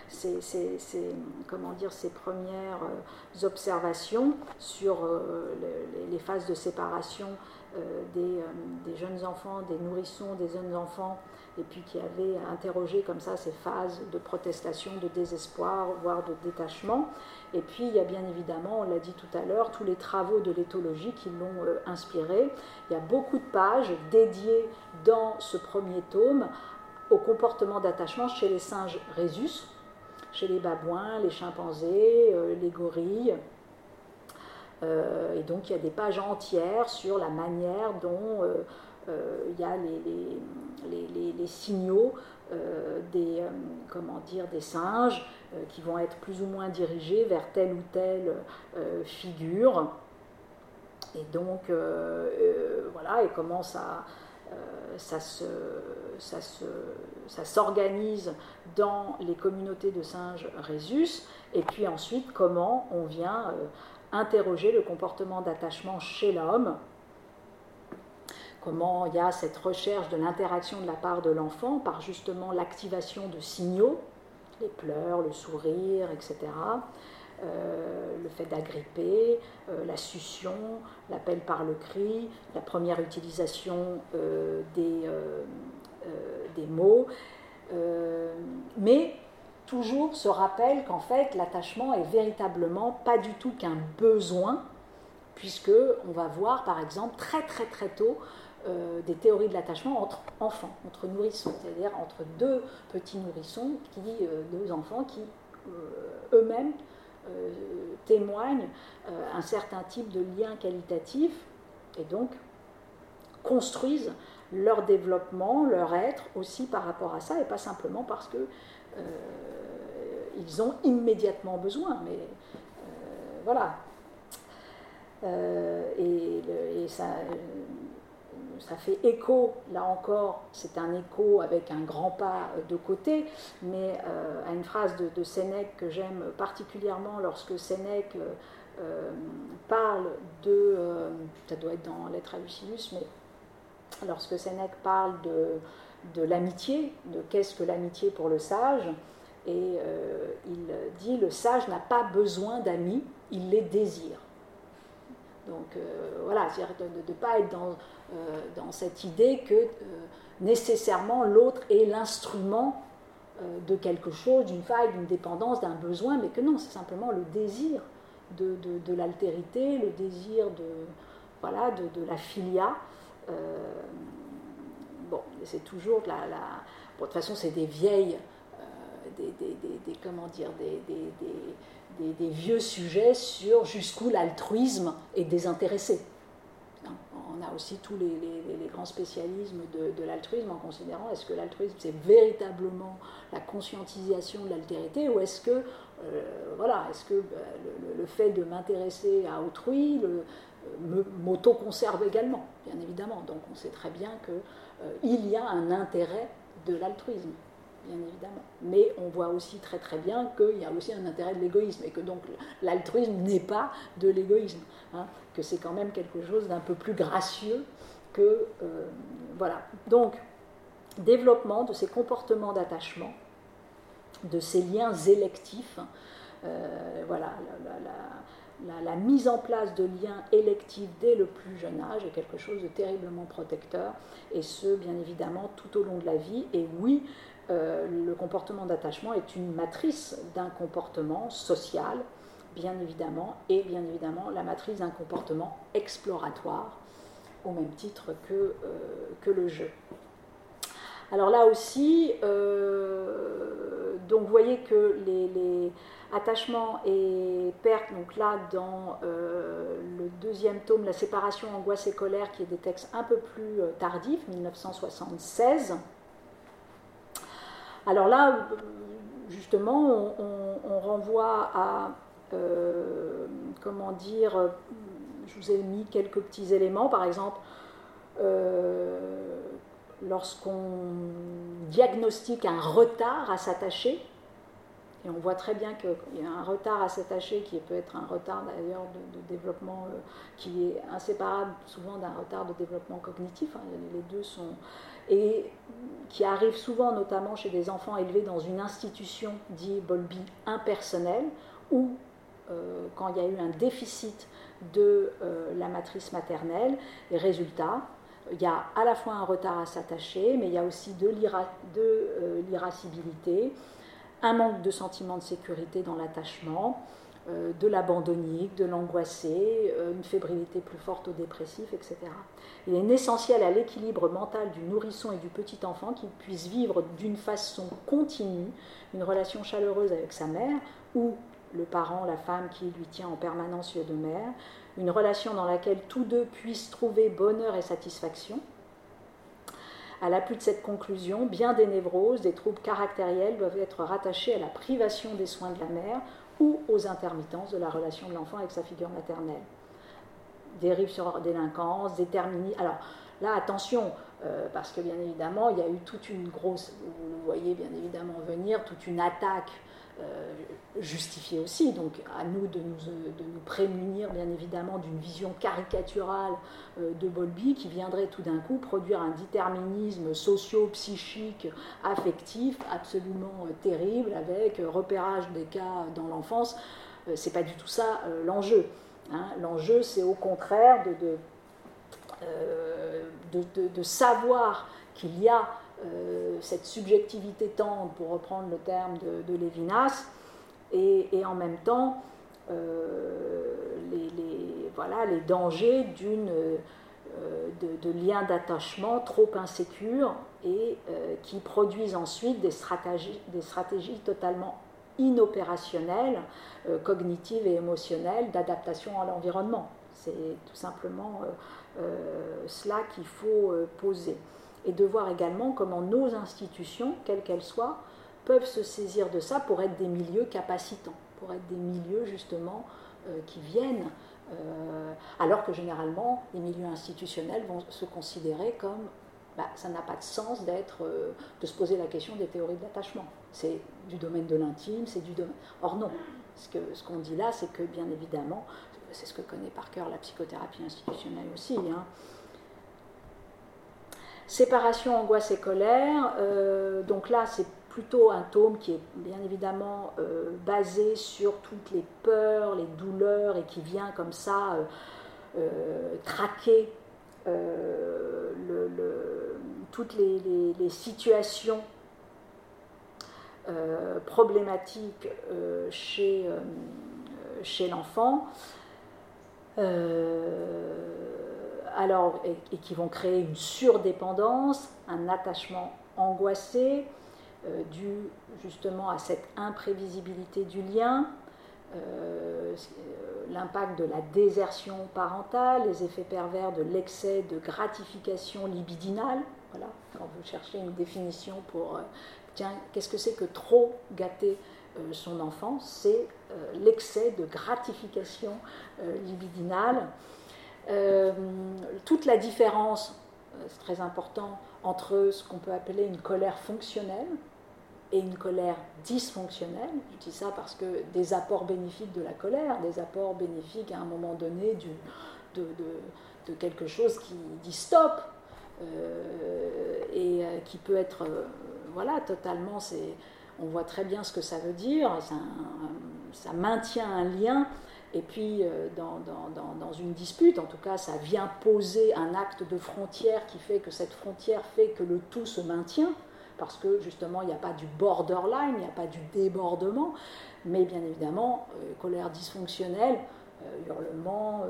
ses, comment dire, ses premières observations sur les, phases de séparation des, jeunes enfants, des nourrissons, des jeunes enfants et puis qui avait interrogé comme ça ces phases de protestation, de désespoir, voire de détachement. Et puis il y a bien évidemment, on l'a dit tout à l'heure, tous les travaux de l'éthologie qui l'ont euh, inspiré. Il y a beaucoup de pages dédiées dans ce premier tome au comportement d'attachement chez les singes rhésus, chez les babouins, les chimpanzés, euh, les gorilles. Euh, et donc il y a des pages entières sur la manière dont il y a les, signaux euh, des, euh, comment dire, des singes euh, qui vont être plus ou moins dirigés vers telle ou telle figure. Et donc, voilà, et comment ça, ça, se, ça, se, ça s'organise dans les communautés de singes rhésus, et puis ensuite comment on vient interroger le comportement d'attachement chez l'homme comment il y a cette recherche de l'interaction de la part de l'enfant par justement l'activation de signaux, les pleurs, le sourire, etc. Euh, le fait d'agripper, euh, la succion, l'appel par le cri, la première utilisation euh, des, mots, mais toujours se rappelle qu'en fait l'attachement est véritablement pas du tout qu'un besoin, puisque on va voir par exemple très très très tôt euh, des théories de l'attachement entre enfants, entre nourrissons, c'est-à-dire entre deux petits nourrissons, qui, euh, deux enfants qui euh, eux-mêmes témoignent un certain type de lien qualitatif et donc construisent leur développement, leur être aussi par rapport à ça et pas simplement parce que ils ont immédiatement besoin, mais voilà. et, et, ça, ça fait écho, là encore, c'est un écho avec un grand pas de côté, mais euh, à une phrase de, Sénèque que j'aime particulièrement lorsque Sénèque euh, euh, parle de, ça doit être dans Lettre à Lucilius, mais lorsque Sénèque parle de, de l'amitié, de qu'est-ce que l'amitié pour le sage, et il dit le sage n'a pas besoin d'amis, il les désire. Donc voilà, c'est-à-dire de ne pas être dans euh, dans cette idée que euh, nécessairement l'autre est l'instrument euh, de quelque chose, d'une faille, d'une dépendance, d'un besoin, mais que non, c'est simplement le désir de, de, l'altérité, le désir de, voilà, de, de la filia. bon, c'est toujours la, la de toute façon, c'est des vieilles, des, des, des, comment dire, des, vieux sujets sur jusqu'où l'altruisme est désintéressé. On a aussi tous les, grands spécialismes de, l'altruisme en considérant est-ce que l'altruisme c'est véritablement la conscientisation de l'altérité ou est-ce que euh, voilà est-ce que bah, le, fait de m'intéresser à autrui le, euh, m'auto-conserve également bien évidemment. Donc on sait très bien qu'il euh, y a un intérêt de l'altruisme bien évidemment. Mais on voit aussi très très bien qu'il y a aussi un intérêt de l'égoïsme et que donc l'altruisme n'est pas de l'égoïsme. Hein que c'est quand même quelque chose d'un peu plus gracieux que. Euh, voilà. Donc, développement de ces comportements d'attachement, de ces liens électifs. Euh, voilà, la, mise en place de liens électifs dès le plus jeune âge est quelque chose de terriblement protecteur, et ce, bien évidemment, tout au long de la vie. Et oui, euh, le comportement d'attachement est une matrice d'un comportement social, bien évidemment, et bien évidemment la matrice d'un comportement exploratoire, au même titre que, euh, que le jeu. Alors là aussi, euh, donc vous voyez que les, attachements et pertes, donc là dans le deuxième tome, la séparation, angoisse et colère, qui est des textes un peu plus tardifs, 1976. Alors là, justement, on, renvoie à, comment dire, je vous ai mis quelques petits éléments, par exemple, lorsqu'on diagnostique un retard à s'attacher, et on voit très bien qu'il y a un retard à s'attacher qui peut être un retard d'ailleurs de, développement euh, qui est inséparable souvent d'un retard de développement cognitif, hein, les deux sont. Et qui arrive souvent notamment chez des enfants élevés dans une institution dit Bolby impersonnelle, ou euh, quand il y a eu un déficit de euh, la matrice maternelle, et résultat, il y a à la fois un retard à s'attacher, mais il y a aussi de euh, l'irascibilité, un manque de sentiment de sécurité dans l'attachement, de l'abandonnique, de l'angoissé, euh, une fébrilité plus forte au dépressif, etc. Il est essentiel à l'équilibre mental du nourrisson et du petit enfant qu'il puisse vivre d'une façon continue une relation chaleureuse avec sa mère ou le parent, la femme qui lui tient en permanence lieu de mère, une relation dans laquelle tous deux puissent trouver bonheur et satisfaction. À l'appui de cette conclusion, bien des névroses, des troubles caractériels doivent être rattachés à la privation des soins de la mère ou aux intermittences de la relation de l'enfant avec sa figure maternelle. Dérive sur délinquance, déterminisme. Alors là, attention, euh, parce que bien évidemment, il y a eu toute une grosse, vous le voyez bien évidemment venir, toute une attaque justifié aussi. Donc à nous de nous, de nous prémunir bien évidemment d'une vision caricaturale euh, de Bolby qui viendrait tout d'un coup produire un déterminisme socio-psychique, affectif absolument euh, terrible avec repérage des cas dans l'enfance. c'est pas du tout ça l'enjeu. Hein. L'enjeu c'est au contraire de, savoir qu'il y a euh, cette subjectivité tendre, pour reprendre le terme de, Lévinas, et, en même temps euh, les, voilà, les dangers euh, de, liens d'attachement trop insécures et qui produisent ensuite des stratégies, des stratégies totalement inopérationnelles, cognitives et émotionnelles d'adaptation à l'environnement. C'est tout simplement cela qu'il faut poser et de voir également comment nos institutions, quelles qu'elles soient, peuvent se saisir de ça pour être des milieux capacitants, pour être des milieux justement euh, qui viennent, euh, alors que généralement les milieux institutionnels vont se considérer comme bah, ça n'a pas de sens d'être, euh, de se poser la question des théories de l'attachement. C'est du domaine de l'intime, c'est du domaine. Or non, ce qu'on ce dit là, c'est que bien évidemment, c'est ce que connaît par cœur la psychothérapie institutionnelle aussi. Hein, Séparation, angoisse et colère. Euh, donc là, c'est plutôt un tome qui est bien évidemment euh, basé sur toutes les peurs, les douleurs et qui vient comme ça euh, traquer toutes les, situations problématiques chez, chez l'enfant alors, et, qui vont créer une surdépendance, un attachement angoissé, euh, dû justement à cette imprévisibilité du lien, euh, l'impact de la désertion parentale, les effets pervers de l'excès de gratification libidinale. Voilà, quand vous cherchez une définition pour, euh, tiens, qu'est-ce que c'est que trop gâter son enfant? C'est l'excès de gratification libidinale. Euh, toute la différence, euh, c'est très important, entre ce qu'on peut appeler une colère fonctionnelle et une colère dysfonctionnelle. Je dis ça parce que des apports bénéfiques de la colère, des apports bénéfiques à un moment donné de, quelque chose qui dit stop euh, et qui peut être, voilà, totalement, c'est, on voit très bien ce que ça veut dire, ça maintient un lien et puis, euh, dans, dans, dans, une dispute, en tout cas, ça vient poser un acte de frontière qui fait que cette frontière fait que le tout se maintient, parce que justement, il n'y a pas du borderline, il n'y a pas du débordement, mais bien évidemment, euh, colère dysfonctionnelle, euh, hurlement,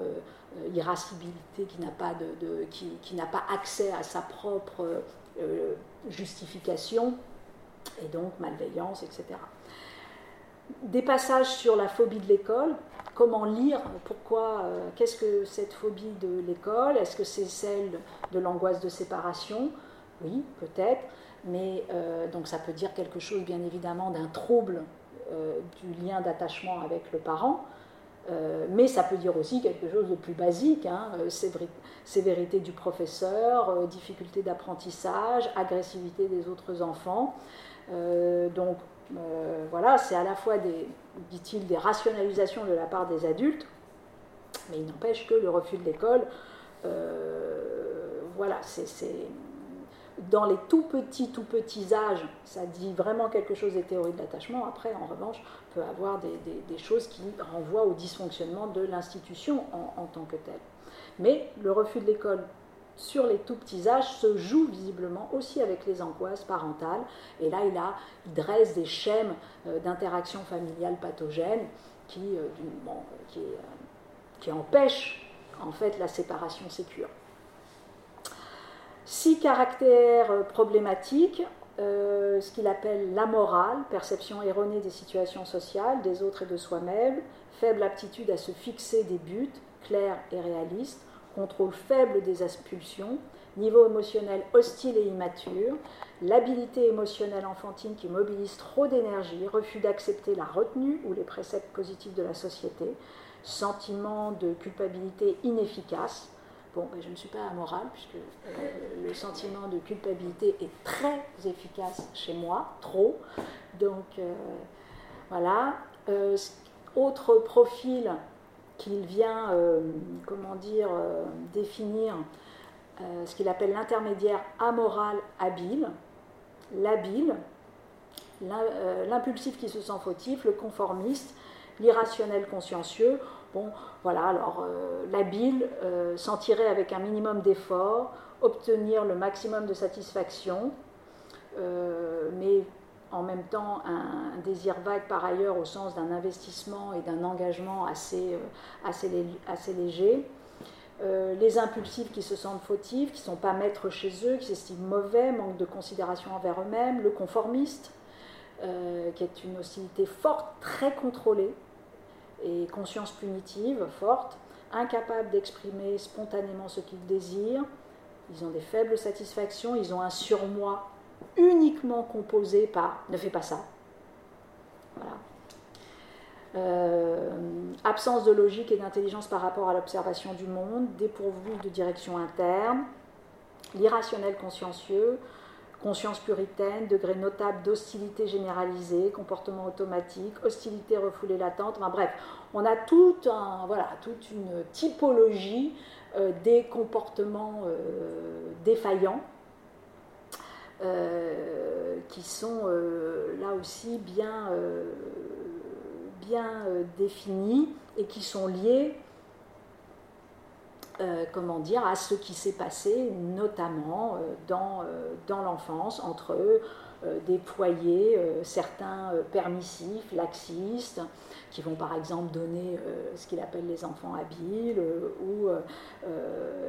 irascibilité qui n'a pas, de, qui, qui pas accès à sa propre justification et donc malveillance, etc. Des passages sur la phobie de l'école, comment lire, pourquoi, qu'est-ce que cette phobie de l'école, est-ce que c'est celle de l'angoisse de séparation? Oui, peut-être, mais donc ça peut dire quelque chose bien évidemment d'un trouble du lien d'attachement avec le parent, euh, mais ça peut dire aussi quelque chose de plus basique, hein, euh, sévérité du professeur, euh, difficulté d'apprentissage, agressivité des autres enfants. donc voilà, c'est à la fois des, dit-il, des rationalisations de la part des adultes, mais il n'empêche que le refus de l'école, voilà, c'est dans les tout petits, tout petits âges, ça dit vraiment quelque chose des théories de l'attachement. Après, en revanche, peut avoir des, choses qui renvoient au dysfonctionnement de l'institution en, tant que telle. Mais le refus de l'école sur les tout petits âges se joue visiblement aussi avec les angoisses parentales. Et là, il, a, dresse des schèmes euh, d'interaction familiale pathogène qui, euh, euh, empêchent en fait la séparation sécure. Six caractères problématiques, ce qu'il appelle la morale, perception erronée des situations sociales, des autres et de soi-même, faible aptitude à se fixer des buts clairs et réalistes, contrôle faible des expulsions, niveau émotionnel hostile et immature, l'habilité émotionnelle enfantine qui mobilise trop d'énergie, refus d'accepter la retenue ou les préceptes positifs de la société, sentiment de culpabilité inefficace, Bon, ben, je ne suis pas amorale, puisque euh, le sentiment de culpabilité est très efficace chez moi, trop. Donc, euh, voilà. Euh, autre profil qu'il vient, comment dire, définir, ce qu'il appelle l'intermédiaire amoral habile, l'habile, l'impulsif qui se sent fautif, le conformiste, l'irrationnel consciencieux. Bon, voilà, alors euh, l'habile, euh, s'en tirer avec un minimum d'effort, obtenir le maximum de satisfaction, euh, mais en même temps un, désir vague par ailleurs au sens d'un investissement et d'un engagement assez, assez, assez léger. les impulsifs qui se sentent fautifs, qui ne sont pas maîtres chez eux, qui s'estiment mauvais, manque de considération envers eux-mêmes, le conformiste, qui est une hostilité forte, très contrôlée, et conscience punitive forte, incapables d'exprimer spontanément ce qu'ils désirent, ils ont des faibles satisfactions, ils ont un surmoi uniquement composé par ne fais pas ça. Euh, absence de logique et d'intelligence par rapport à l'observation du monde, dépourvu de direction interne, l'irrationnel consciencieux, conscience puritaine, degré notable d'hostilité généralisée, comportement automatique, hostilité refoulée latente, enfin bref, on a tout voilà, toute une typologie euh, des comportements euh, défaillants qui sont là aussi bien, bien définis et qui sont liés euh, comment dire, à ce qui s'est passé notamment euh, dans, euh, dans l'enfance entre des foyers, certains permissifs, laxistes, qui vont par exemple donner ce qu'il appelle les enfants habiles, ou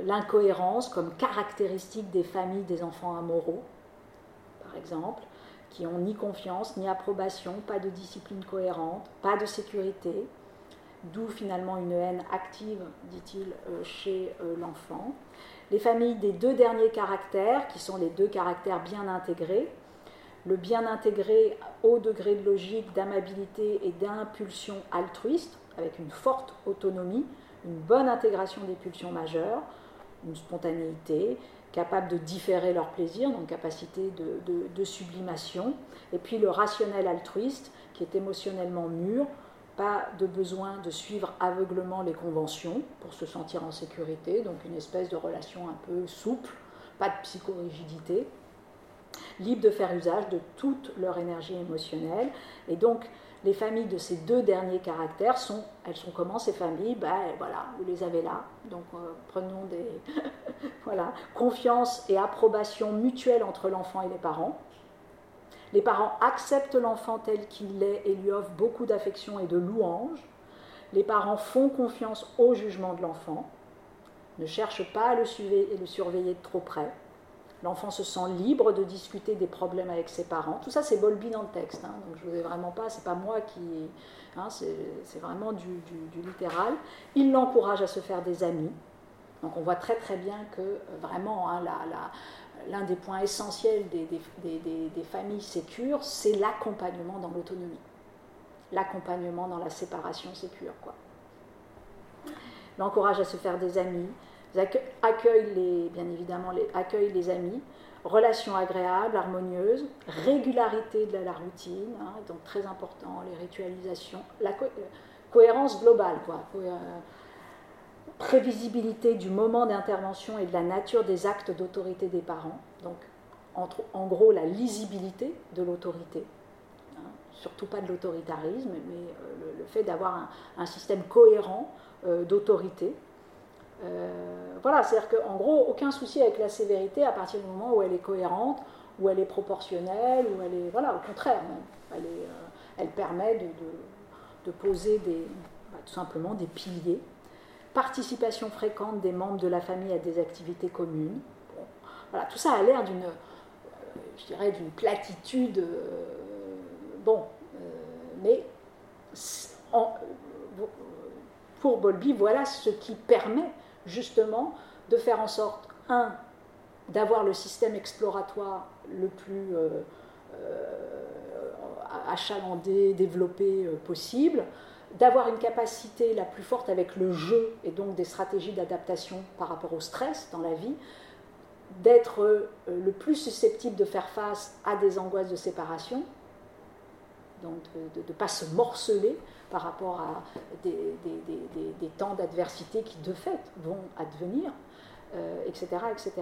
l'incohérence comme caractéristique des familles des enfants amoraux, par exemple, qui ont ni confiance, ni approbation, pas de discipline cohérente, pas de sécurité, d'où finalement une haine active, dit-il, euh, chez euh, l'enfant. Les familles des deux derniers caractères, qui sont les deux caractères bien intégrés, le bien intégré au degré de logique, d'amabilité et d'impulsion altruiste, avec une forte autonomie, une bonne intégration des pulsions majeures, une spontanéité, capable de différer leur plaisir, donc capacité de, de sublimation, et puis le rationnel altruiste, qui est émotionnellement mûr, pas de besoin de suivre aveuglement les conventions pour se sentir en sécurité, donc une espèce de relation un peu souple, pas de psychorigidité, libre de faire usage de toute leur énergie émotionnelle. Et donc, les familles de ces deux derniers caractères sont, elles sont comment ces familles? Ben voilà, vous les avez là. Donc euh, prenons des, voilà, confiance et approbation mutuelle entre l'enfant et les parents. Les parents acceptent l'enfant tel qu'il est et lui offrent beaucoup d'affection et de louange. Les parents font confiance au jugement de l'enfant, ne cherchent pas à le, suivre et le surveiller de trop près. L'enfant se sent libre de discuter des problèmes avec ses parents. Tout ça, c'est Bolby dans le texte. Hein. donc je vous ai vraiment pas, c'est pas moi qui. Hein, c'est vraiment du, littéral. Il l'encourage à se faire des amis. Donc on voit très très bien que euh, vraiment hein, l'un des points essentiels des, des familles sécures, c'est l'accompagnement dans l'autonomie. L'accompagnement dans la séparation sécure. Quoi. L'encourage à se faire des amis, accueille les, bien évidemment, les, accueille les amis, relations agréables, harmonieuses, régularité de la, routine, hein, donc très important, les ritualisations, la euh, cohérence globale, quoi, euh, prévisibilité du moment d'intervention et de la nature des actes d'autorité des parents, donc en gros la lisibilité de l'autorité, hein, surtout pas de l'autoritarisme, mais euh, le, fait d'avoir un, système cohérent d'autorité, euh, voilà, c'est-à-dire qu'en gros, aucun souci avec la sévérité à partir du moment où elle est cohérente, où elle est proportionnelle, où elle est. Voilà, au contraire, Elle, est, euh, elle permet de, poser des, bah, tout simplement des piliers. Participation fréquente des membres de la famille à des activités communes. voilà, tout ça a l'air d'une, euh, je dirais, d'une platitude. bon, mais pour Bolby, voilà ce qui permet justement de faire en sorte, un, d'avoir le système exploratoire le plus euh, euh, achalandé, développé euh, possible, d'avoir une capacité la plus forte avec le jeu et donc des stratégies d'adaptation par rapport au stress dans la vie, d'être le plus susceptible de faire face à des angoisses de séparation, donc de ne pas se morceler par rapport à des, temps d'adversité qui de fait vont advenir, etc., euh, etc.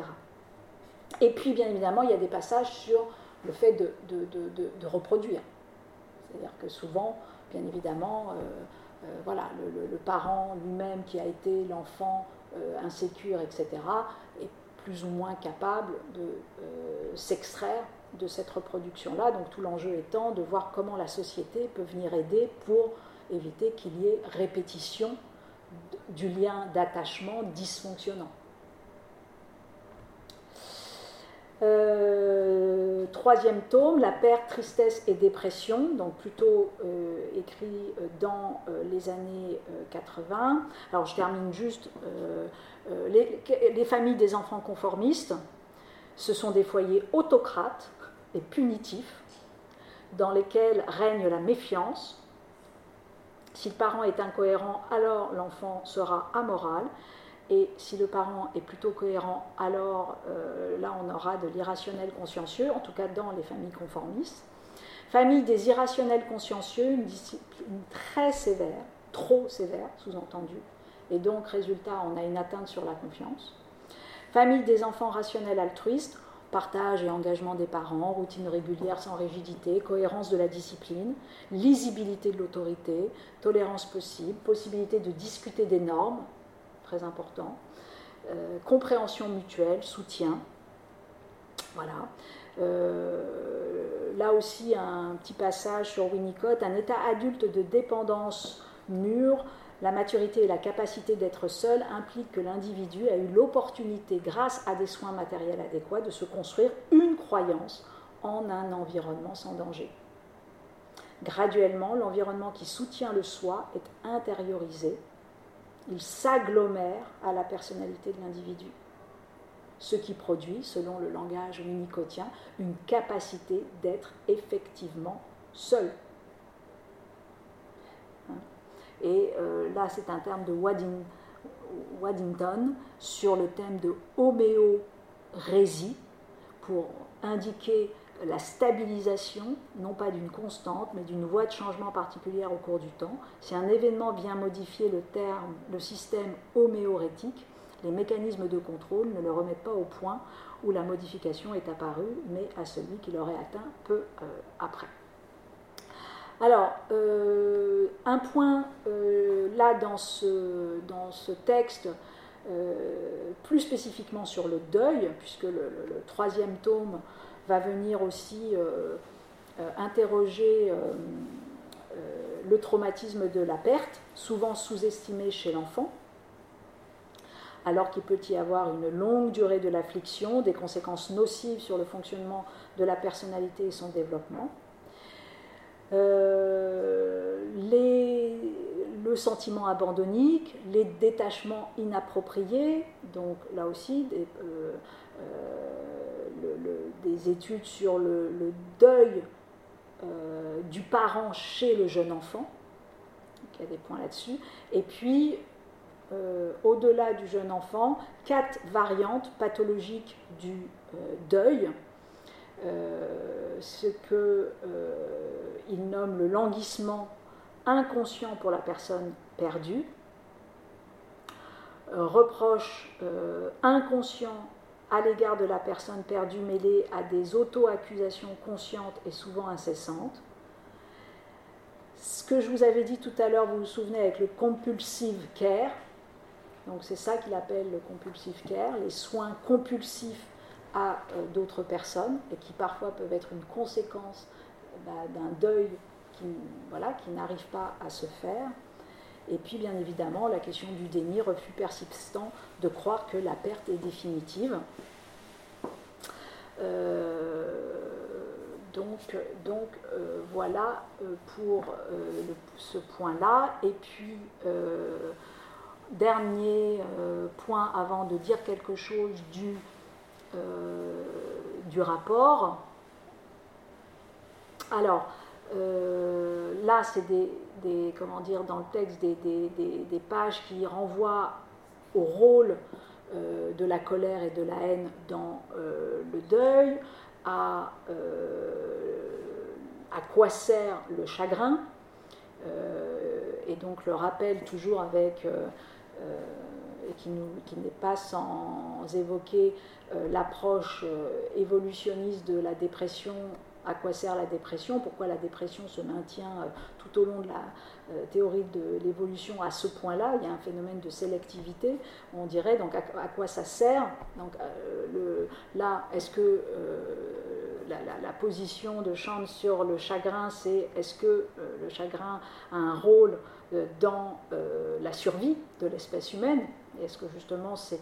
Et puis bien évidemment, il y a des passages sur le fait de, reproduire. C'est-à-dire que souvent, bien évidemment, euh, euh, voilà, le, parent lui-même qui a été l'enfant insécure, etc., est plus ou moins capable de s'extraire de cette reproduction-là. Donc tout l'enjeu étant de voir comment la société peut venir aider pour éviter qu'il y ait répétition du lien d'attachement dysfonctionnant. Euh, troisième tome, La perte, tristesse et dépression, donc plutôt euh, écrit euh, dans les années 80. Alors je termine juste, les, familles des enfants conformistes, ce sont des foyers autocrates et punitifs dans lesquels règne la méfiance. Si le parent est incohérent, alors l'enfant sera amoral. Et si le parent est plutôt cohérent, alors euh, là on aura de l'irrationnel consciencieux, en tout cas dans les familles conformistes. Famille des irrationnels consciencieux, une discipline très sévère, trop sévère, sous-entendu. Et donc, résultat, on a une atteinte sur la confiance. Famille des enfants rationnels altruistes, partage et engagement des parents, routine régulière sans rigidité, cohérence de la discipline, lisibilité de l'autorité, tolérance possible, possibilité de discuter des normes, très important, euh, compréhension mutuelle, soutien. Voilà. Euh, là aussi, un petit passage sur Winnicott, un état adulte de dépendance mûre la maturité et la capacité d'être seul impliquent que l'individu a eu l'opportunité, grâce à des soins matériels adéquats, de se construire une croyance en un environnement sans danger. Graduellement, l'environnement qui soutient le soi est intériorisé, il s'agglomère à la personnalité de l'individu, ce qui produit, selon le langage winnicottien, une capacité d'être effectivement seul. Et euh, là, c'est un terme de Waddington sur le thème de homéorésie pour indiquer la stabilisation, non pas d'une constante, mais d'une voie de changement particulière au cours du temps. Si un événement vient modifier le, terme, le système homéorétique, les mécanismes de contrôle ne le remettent pas au point où la modification est apparue, mais à celui qui l'aurait atteint peu euh, après. Alors, euh, un point euh, là dans ce, texte, euh, plus spécifiquement sur le deuil, puisque le, troisième tome va venir aussi interroger le traumatisme de la perte, souvent sous-estimé chez l'enfant. alors qu'il peut y avoir une longue durée de l'affliction, des conséquences nocives sur le fonctionnement de la personnalité et son développement. Euh, le sentiment abandonnique, les détachements inappropriés, donc là aussi des, euh, des études sur le, deuil du parent chez le jeune enfant, il y a des points là-dessus, et puis euh, au-delà du jeune enfant, quatre variantes pathologiques du euh, deuil, euh, ce qu'il nomme le languissement inconscient pour la personne perdue, reproche inconscient à l'égard de la personne perdue mêlée à des auto-accusations conscientes et souvent incessantes. Ce que je vous avais dit tout à l'heure, vous vous souvenez avec le compulsive care, donc c'est ça qu'il appelle le compulsive care, les soins compulsifs euh, d'autres personnes et qui parfois peuvent être une conséquence bah, d'un deuil qui, n'arrive pas à se faire. Et puis bien évidemment la question du déni, refus persistant de croire que la perte est définitive. Euh, donc, donc euh, voilà pour ce point-là. Et puis dernier euh, point avant de dire quelque chose du, euh, du rapport. Alors, euh, là, c'est des, comment dire, dans le texte des, des, pages qui renvoient au rôle de la colère et de la haine dans le deuil, à, à quoi sert le chagrin, et donc le rappel toujours avec euh, et qui, n'est pas sans évoquer euh, l'approche euh, évolutionniste de la dépression à quoi sert la dépression, pourquoi la dépression se maintient tout au long de la théorie de l'évolution à ce point-là. Il y a un phénomène de sélectivité, on dirait, donc à, quoi ça sert. Donc là, est-ce que la, position de Chant sur le chagrin, c'est est-ce que le chagrin a un rôle euh, dans euh, la survie de l'espèce humaine? Est-ce que justement c'est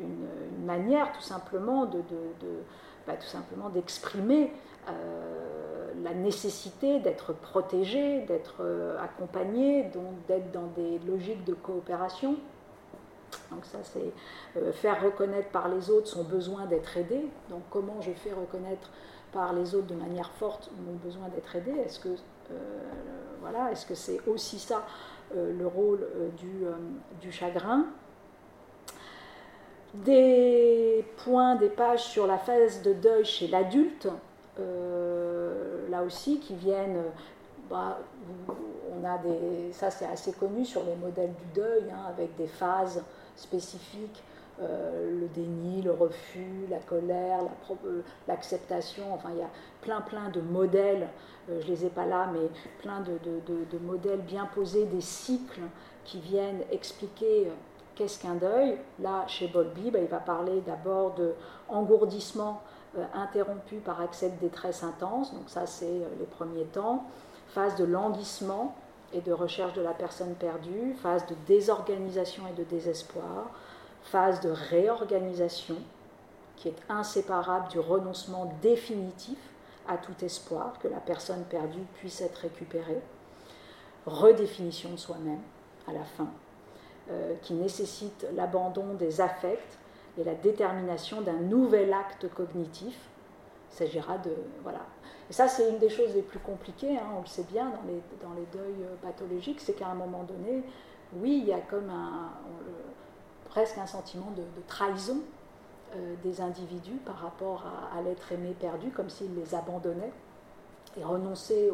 une, manière tout simplement de, bah, tout simplement d'exprimer euh, la nécessité d'être protégé, d'être accompagné, donc d'être dans des logiques de coopération? Donc ça, c'est faire reconnaître par les autres son besoin d'être aidé. Donc comment je fais reconnaître par les autres de manière forte mon besoin d'être aidé? Est-ce que voilà, est-ce que c'est aussi ça euh, le rôle euh, euh, du, chagrin? Des points, des pages sur la phase de deuil chez l'adulte, là aussi, qui viennent. Bah, on a des, ça c'est assez connu sur les modèles du deuil, hein, avec des phases spécifiques le déni, le refus, la colère, l'acceptation, enfin il y a plein plein de modèles euh, je ne les ai pas là, mais plein de, modèles bien posés, des cycles qui viennent expliquer euh, qu'est-ce qu'un deuil. Là, chez Bolby, bah, il va parler d'abord de euh, interrompu par accès de détresse intense, donc ça c'est les premiers temps, phase de languissement et de recherche de la personne perdue, phase de désorganisation et de désespoir, phase de réorganisation qui est inséparable du renoncement définitif à tout espoir que la personne perdue puisse être récupérée. Redéfinition de soi-même à la fin, euh, qui nécessite l'abandon des affects et la détermination d'un nouvel acte cognitif. Il s'agira de. Voilà. Et ça, c'est une des choses les plus compliquées, hein, on le sait bien dans les, dans les deuils euh, pathologiques, c'est qu'à un moment donné, oui, il y a comme un, presque un sentiment de trahison euh, des individus par rapport à, l'être aimé perdu, comme s'ils les abandonnaient et renoncer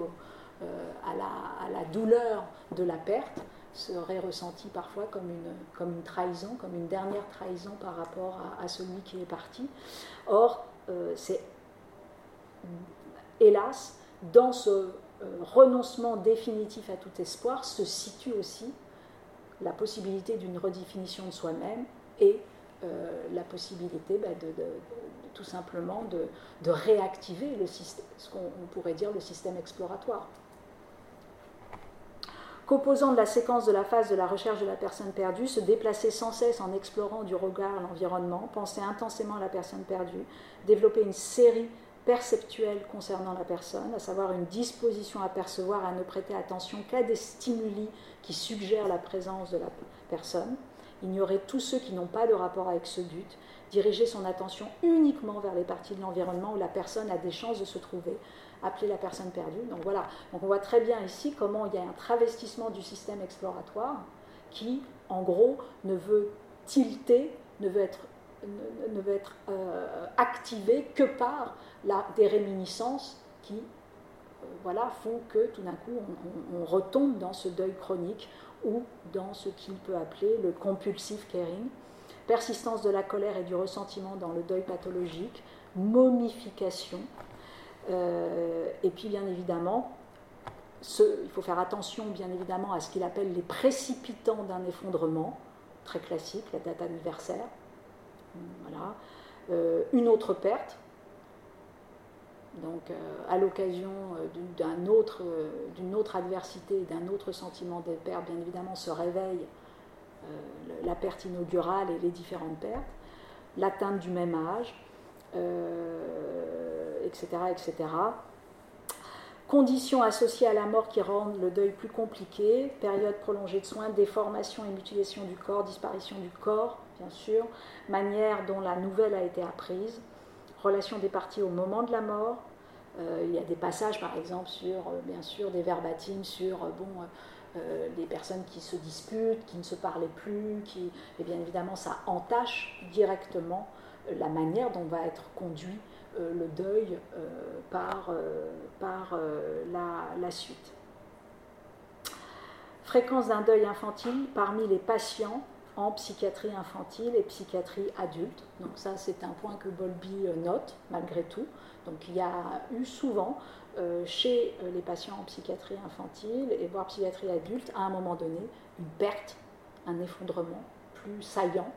euh, à, la, douleur de la perte serait ressenti parfois comme une, trahison, comme une dernière trahison par rapport à, celui qui est parti. Or, euh, c'est hélas, dans ce renoncement définitif à tout espoir se situe aussi la possibilité d'une redéfinition de soi-même et euh, la possibilité bah, tout simplement de, réactiver le système, ce qu'on pourrait dire le système exploratoire. Qu'opposant de la séquence de la phase de la recherche de la personne perdue, se déplacer sans cesse en explorant du regard l'environnement, penser intensément à la personne perdue, développer une série perceptuelle concernant la personne, à savoir une disposition à percevoir, à ne prêter attention qu'à des stimuli qui suggèrent la présence de la personne, ignorer tous ceux qui n'ont pas de rapport avec ce but, diriger son attention uniquement vers les parties de l'environnement où la personne a des chances de se trouver, appeler la personne perdue. Donc voilà, donc on voit très bien ici comment il y a un travestissement du système exploratoire qui, en gros, ne veut tilter, ne veut être, ne, veut être euh, activé que par des réminiscences qui euh, voilà, font que tout d'un coup on, retombe dans ce deuil chronique ou dans ce qu'il peut appeler le compulsive caring, persistance de la colère et du ressentiment dans le deuil pathologique, momification, et puis bien évidemment, il faut faire attention bien évidemment à ce qu'il appelle les précipitants d'un effondrement, très classique, la date anniversaire. Voilà. Euh, une autre perte, donc euh, à l'occasion d'une autre, autre, adversité, d'un autre sentiment de perte, bien évidemment se réveille la perte inaugurale et les différentes pertes, l'atteinte du même âge, etc., etc. Conditions associées à la mort qui rendent le deuil plus compliqué, période prolongée de soins, déformation et mutilation du corps, disparition du corps, bien sûr, manière dont la nouvelle a été apprise, relation des parties au moment de la mort. Euh, il y a des passages, par exemple, sur, euh, bien sûr, des verbatims sur, euh, bon, des personnes qui se disputent, qui ne se parlaient plus, qui, et bien évidemment, ça entache directement la manière dont va être conduit le deuil euh, par, euh, par la, suite. Fréquence d'un deuil infantile parmi les patients en psychiatrie infantile et psychiatrie adulte. Donc ça, c'est un point que Bolby note malgré tout. Donc il y a eu souvent chez les patients en psychiatrie infantile et voire psychiatrie adulte, à un moment donné, une perte, un effondrement plus saillant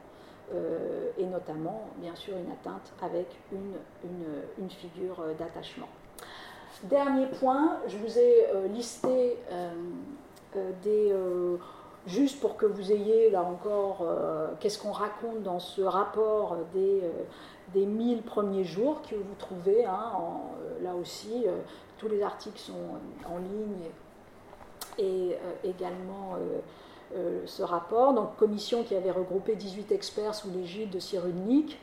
euh, et notamment, bien sûr, une atteinte avec une, une, figure euh, d'attachement. Dernier point, je vous ai euh, listé des... juste pour que vous ayez là encore qu'est-ce qu'on raconte dans ce rapport des, des 1000 premiers jours que vous trouvez. Hein, là aussi, tous les articles sont en ligne et également euh, ce rapport, donc commission qui avait regroupé 18 experts sous l'égide de Cyrulnik,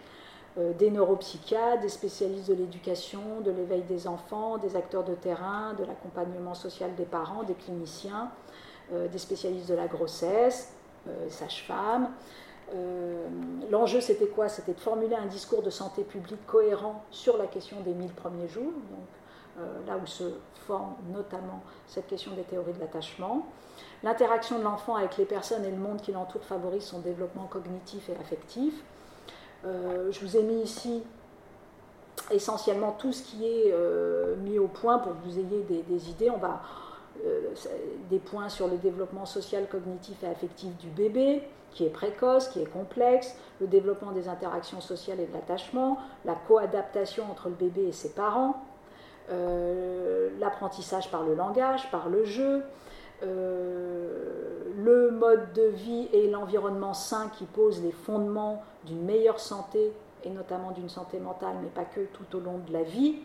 euh, des neuropsychiatres, des spécialistes de l'éducation, de l'éveil des enfants, des acteurs de terrain, de l'accompagnement social des parents, des cliniciens, euh, des spécialistes de la grossesse, sages-femmes. L'enjeu, c'était quoi? C'était de formuler un discours de santé publique cohérent sur la question des 1000 premiers jours, donc, là où se forme notamment cette question des théories de l'attachement. L'interaction de l'enfant avec les personnes et le monde qui l'entoure favorise son développement cognitif et affectif. Euh, je vous ai mis ici essentiellement tout ce qui est euh, mis au point pour que vous ayez des, idées. On va euh, des points sur le développement social, cognitif et affectif du bébé, qui est précoce, qui est complexe, le développement des interactions sociales et de l'attachement, la coadaptation entre le bébé et ses parents, l'apprentissage par le langage, par le jeu, le mode de vie et l'environnement sain qui posent les fondements d'une meilleure santé et notamment d'une santé mentale, mais pas que tout au long de la vie,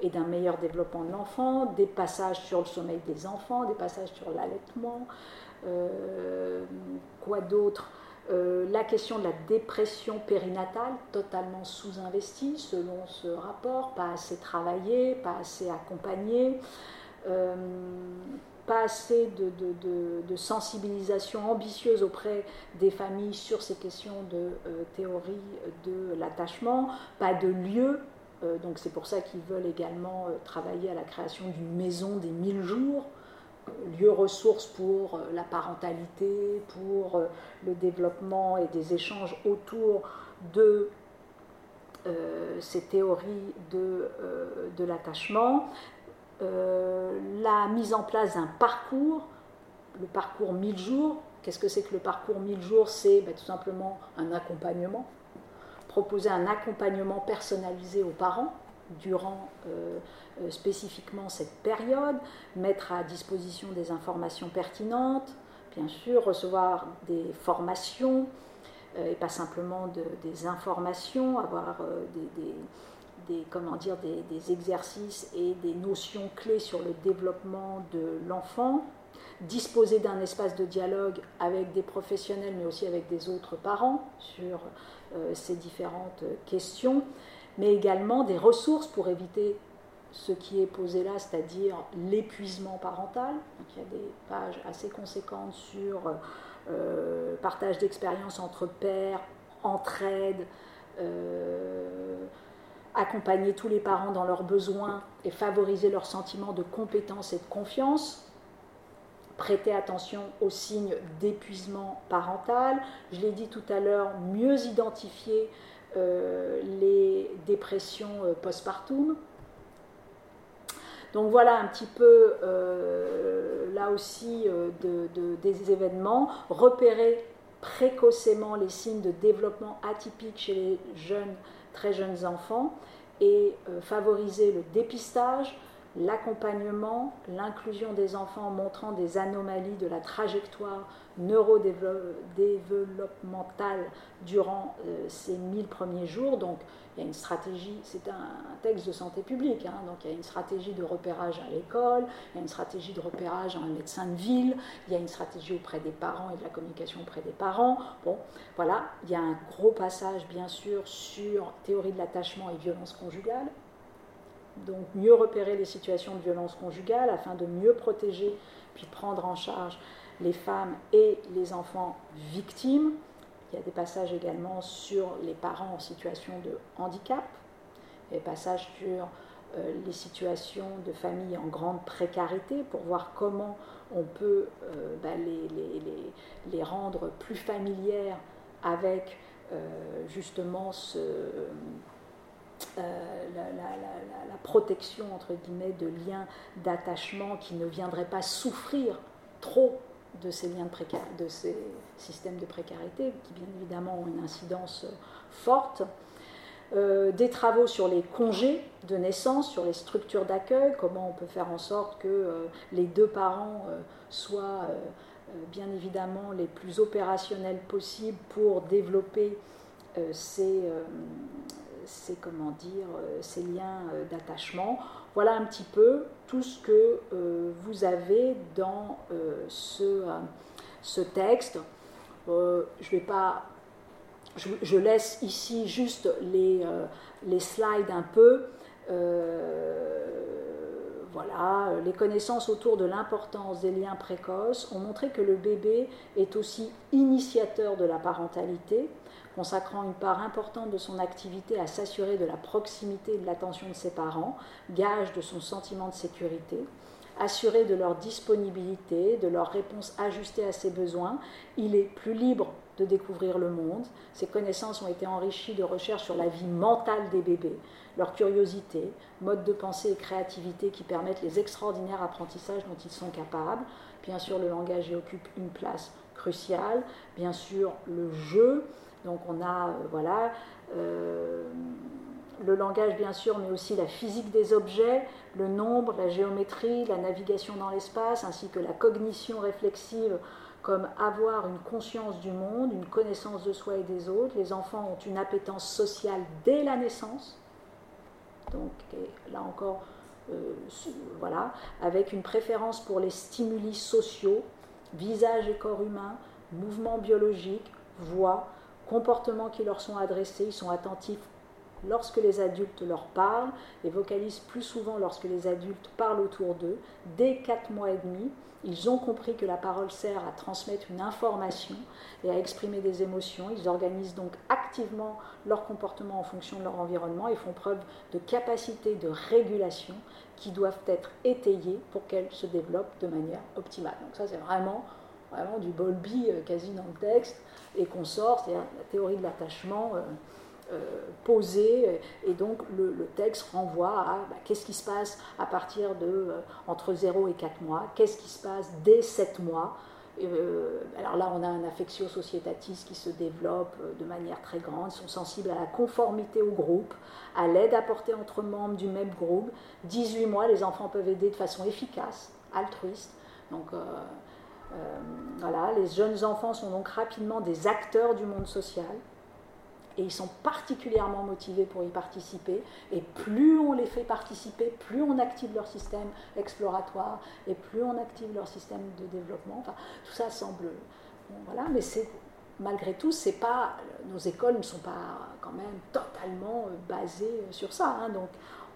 et d'un meilleur développement de l'enfant, des passages sur le sommeil des enfants, des passages sur l'allaitement, euh, quoi d'autre? Euh, La question de la dépression périnatale, totalement sous-investie selon ce rapport, pas assez travaillée, pas assez accompagnée pas assez de, sensibilisation ambitieuse auprès des familles sur ces questions de euh, théorie de l'attachement, pas de lieu. Euh, donc c'est pour ça qu'ils veulent également euh, travailler à la création d'une maison des mille jours, lieu ressource pour la parentalité, pour le développement et des échanges autour de ces théories de l'attachement. Euh, la mise en place d'un parcours, le parcours 1000 jours. Qu'est-ce que c'est que le parcours 1000 jours? C'est ben, tout simplement un accompagnement. Proposer un accompagnement personnalisé aux parents durant spécifiquement cette période, mettre à disposition des informations pertinentes, bien sûr, recevoir des formations, et pas simplement des informations, avoir des, comment dire, des, exercices et des notions clés sur le développement de l'enfant, disposer d'un espace de dialogue avec des professionnels, mais aussi avec des autres parents sur euh, ces différentes questions, mais également des ressources pour éviter ce qui est posé là, c'est-à-dire l'épuisement parental. il y a des pages assez conséquentes sur euh, partage d'expériences entre pères, entraide, euh, accompagner tous les parents dans leurs besoins et favoriser leur sentiment de compétence et de confiance. Prêter attention aux signes d'épuisement parental. Je l'ai dit tout à l'heure, mieux identifier euh, les dépressions postpartum. Donc voilà un petit peu euh, là aussi des événements. Repérer précocement les signes de développement atypique chez les jeunes très jeunes enfants et euh, favoriser le dépistage, l'accompagnement, l'inclusion des enfants montrant des anomalies de la trajectoire neurodéveloppementale durant euh, ces 1000 premiers jours. Donc il y a une stratégie, c'est un, texte de santé publique, hein, donc il y a une stratégie de repérage à l'école, il y a une stratégie de repérage en médecin de ville, il y a une stratégie auprès des parents et de la communication auprès des parents. Bon, voilà, il y a un gros passage bien sûr sur théorie de l'attachement et violence conjugale. Donc mieux repérer les situations de violence conjugale afin de mieux protéger puis prendre en charge les femmes et les enfants victimes. Il y a des passages également sur les parents en situation de handicap, des passages sur euh, les situations de familles en grande précarité pour voir comment on peut euh, bah, les, rendre plus familières avec euh, justement ce, la, la, protection entre guillemets de liens d'attachement qui ne viendraient pas souffrir trop de ces liens de, de ces systèmes de précarité, qui bien évidemment ont une incidence euh, forte. Euh, des travaux sur les congés de naissance, sur les structures d'accueil, comment on peut faire en sorte que euh, les deux parents soient bien évidemment les plus opérationnels possibles pour développer ces, ces, comment dire, ces liens d'attachement. Voilà un petit peu tout ce que euh, vous avez dans euh, ce, euh, ce, texte. je vais pas. Je, laisse ici juste les, les slides un peu. Voilà, les connaissances autour de l'importance des liens précoces ont montré que le bébé est aussi initiateur de la parentalité, consacrant une part importante de son activité à s'assurer de la proximité et de l'attention de ses parents, gage de son sentiment de sécurité, assuré de leur disponibilité, de leur réponse ajustée à ses besoins, il est plus libre de découvrir le monde. Ses connaissances ont été enrichies de recherches sur la vie mentale des bébés, leur curiosité, mode de pensée et créativité qui permettent les extraordinaires apprentissages dont ils sont capables. Bien sûr, le langage y occupe une place cruciale. Bien sûr, le jeu, donc on a euh, voilà, euh, le langage bien sûr, mais aussi la physique des objets, le nombre, la géométrie, la navigation dans l'espace, ainsi que la cognition réflexive comme avoir une conscience du monde, une connaissance de soi et des autres. Les enfants ont une appétence sociale dès la naissance. Donc là encore, euh, voilà, avec une préférence pour les stimuli sociaux, visage et corps humain, mouvements biologiques, voix, comportements qui leur sont adressés, ils sont attentifs lorsque les adultes leur parlent et vocalisent plus souvent lorsque les adultes parlent autour d'eux. Dès 4 mois et demi, ils ont compris que la parole sert à transmettre une information et à exprimer des émotions. Ils organisent donc activement leur comportement en fonction de leur environnement et font preuve de capacité de régulation qui doivent être étayées pour qu'elles se développent de manière optimale. Donc ça c'est vraiment, vraiment du Bolby euh, quasi dans le texte et qu'on sort, c'est-à-dire la théorie de l'attachement euh, posée, et donc le, texte renvoie à bah, qu'est-ce qui se passe à partir de euh, entre 0 et 4 mois, qu'est-ce qui se passe dès 7 mois, euh, alors là, on a un affectio societatis qui se développe euh, de manière très grande. Ils sont sensibles à la conformité au groupe, à l'aide apportée entre membres du même groupe. 18 mois, les enfants peuvent aider de façon efficace, altruiste. Donc euh, voilà, les jeunes enfants sont donc rapidement des acteurs du monde social et ils sont particulièrement motivés pour y participer. Et plus on les fait participer, plus on active leur système exploratoire et plus on active leur système de développement. Tout ça semble. voilà, mais c'est malgré tout, c'est pas nos écoles ne sont pas quand même totalement euh, basées sur ça. Hein. donc,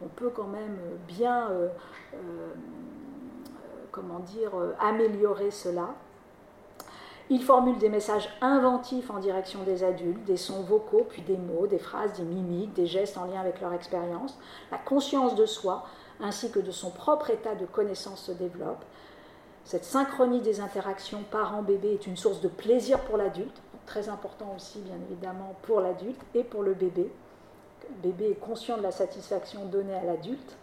on peut quand même bien, euh, euh, comment dire, améliorer cela. Il formule des messages inventifs en direction des adultes, des sons vocaux, puis des mots, des phrases, des mimiques, des gestes en lien avec leur expérience. La conscience de soi, ainsi que de son propre état de connaissance se développe. Cette synchronie des interactions parent-bébé est une source de plaisir pour l'adulte, très important aussi bien évidemment pour l'adulte et pour le bébé. Le bébé est conscient de la satisfaction donnée à l'adulte.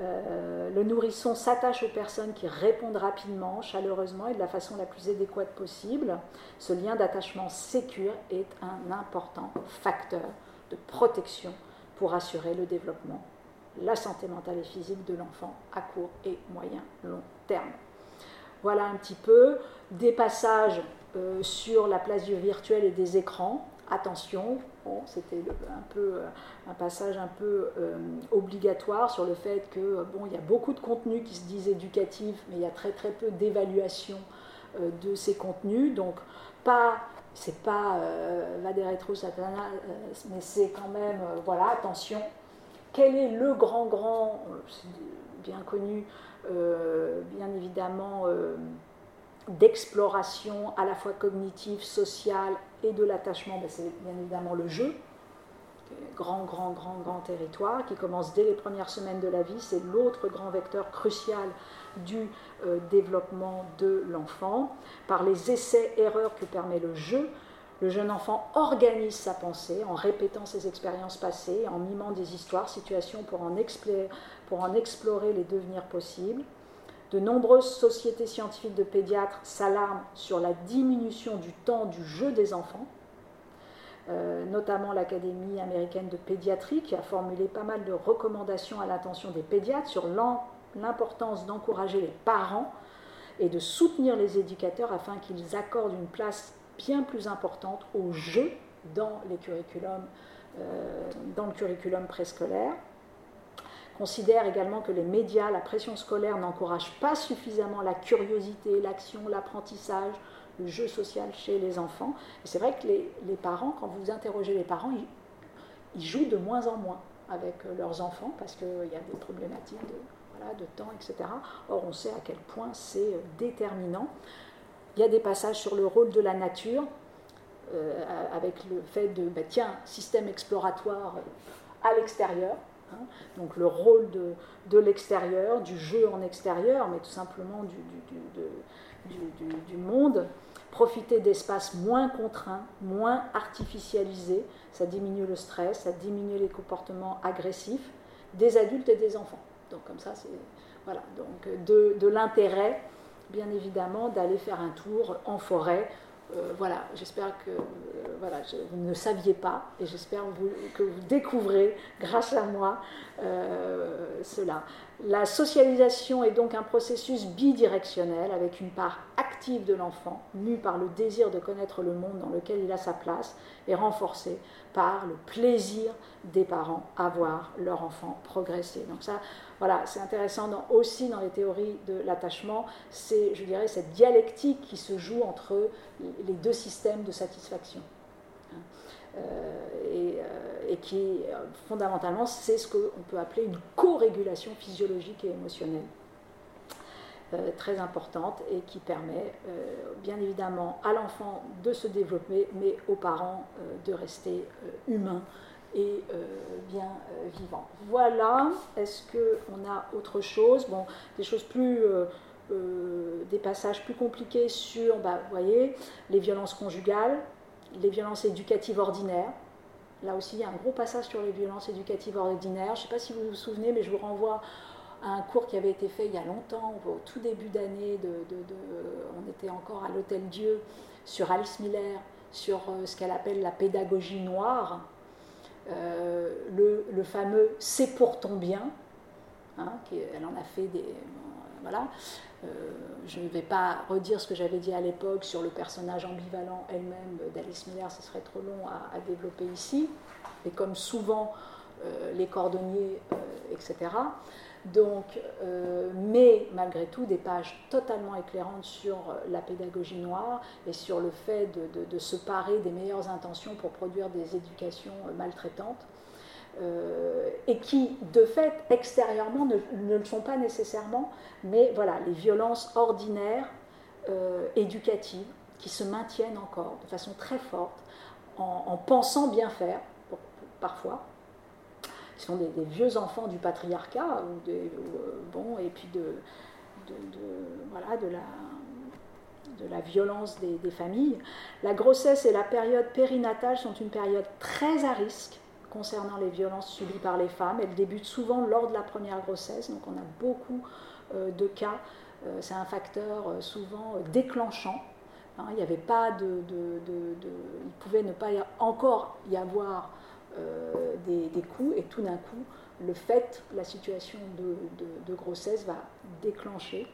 Euh, le nourrisson s'attache aux personnes qui répondent rapidement, chaleureusement et de la façon la plus adéquate possible. Ce lien d'attachement sécure est un important facteur de protection pour assurer le développement, la santé mentale et physique de l'enfant à court et moyen long terme. Voilà un petit peu des passages euh, sur la place du virtuel et des écrans attention, c'était un peu euh, un passage un peu euh, obligatoire sur le fait que euh, bon, il y a beaucoup de contenus qui se disent éducatifs, mais il y a très très peu d'évaluation de ces contenus. Donc pas c'est pas va des rétro satana, mais c'est quand même voilà attention. Quel est le grand grand, bien connu, bien évidemment d'exploration à la fois cognitive, sociale et de l'attachement, ben, c'est bien évidemment le jeu, grand, grand, grand, grand territoire qui commence dès les premières semaines de la vie. C'est l'autre grand vecteur crucial du euh, développement de l'enfant. Par les essais-erreurs que permet le jeu, le jeune enfant organise sa pensée en répétant ses expériences passées, en mimant des histoires, situations pour en, pour en explorer les devenirs possibles. De nombreuses sociétés scientifiques de pédiatres s'alarment sur la diminution du temps du jeu des enfants, euh, notamment l'Académie américaine de pédiatrie qui a formulé pas mal de recommandations à l'attention des pédiatres sur l'importance d'encourager les parents et de soutenir les éducateurs afin qu'ils accordent une place bien plus importante au jeu dans, euh, dans le curriculum préscolaire considère également que les médias, la pression scolaire n'encouragent pas suffisamment la curiosité, l'action, l'apprentissage, le jeu social chez les enfants. Et c'est vrai que les, parents, quand vous interrogez les parents, ils, jouent de moins en moins avec euh, leurs enfants parce qu'il y a des problématiques de, de temps, etc. Or, on sait à quel point c'est euh, déterminant. Il y a des passages sur le rôle de la nature, euh, avec le fait de, bah, tiens, système exploratoire à l'extérieur, Hein. Donc le rôle de, l'extérieur, du jeu en extérieur, mais tout simplement du, monde, profiter d'espaces moins contraints, moins artificialisés, ça diminue le stress, ça diminue les comportements agressifs des adultes et des enfants. Donc comme ça, c'est voilà, donc de l'intérêt, bien évidemment, d'aller faire un tour en forêt euh, voilà, j'espère que euh, vous ne saviez pas et j'espère que vous découvrez grâce à moi euh, cela. La socialisation est donc un processus bidirectionnel avec une part active de l'enfant, mue par le désir de connaître le monde dans lequel il a sa place, et renforcée par le plaisir des parents à voir leur enfant progresser. Donc ça, voilà, c'est intéressant aussi dans les théories de l'attachement, c'est, je dirais, cette dialectique qui se joue entre les deux systèmes de satisfaction. Euh, euh, et, qui, fondamentalement, c'est ce qu'on peut appeler une co-régulation physiologique et émotionnelle. Euh, très importante et qui permet bien évidemment à l'enfant de se développer, mais aux parents de rester humains et bien vivants. Voilà, est-ce qu'on a autre chose? Bon, des choses plus. des passages plus compliqués sur, bah, vous voyez, les violences conjugales, les violences éducatives ordinaires. Là aussi, il y a un gros passage sur les violences éducatives ordinaires. Je ne sais pas si vous vous souvenez, mais je vous renvoie à un cours qui avait été fait il y a longtemps, au tout début d'année, on était encore à l'Hôtel Dieu, sur Alice Miller, sur euh, ce qu'elle appelle la pédagogie noire, euh, le, fameux C'est pour ton bien, hein, elle en a fait des. Voilà. Euh, je ne vais pas redire ce que j'avais dit à l'époque sur le personnage ambivalent elle-même d'Alice Miller, ce serait trop long à, développer ici. Et comme souvent, les cordonniers, etc. Donc, euh, mais malgré tout, des pages totalement éclairantes sur euh, la pédagogie noire et sur le fait de, se parer des meilleures intentions pour produire des éducations euh, et qui, de fait, extérieurement, ne, le sont pas nécessairement, mais voilà, les violences ordinaires éducatives qui se maintiennent encore de façon très forte en pensant bien faire, parfois, qui sont des, vieux enfants du patriarcat, ou des, euh, bon, et puis de, voilà, de, la, de la violence des, familles. La grossesse et la période périnatale sont une période très à risque concernant les violences subies par les femmes. Elles débutent souvent lors de la première grossesse, donc on a beaucoup euh, de cas. Euh, c'est un facteur souvent déclenchant. Hein. il n'y avait pas de, pouvait ne pas encore y avoir euh, des, coups et tout d'un coup, le fait, la situation de, grossesse va déclencher.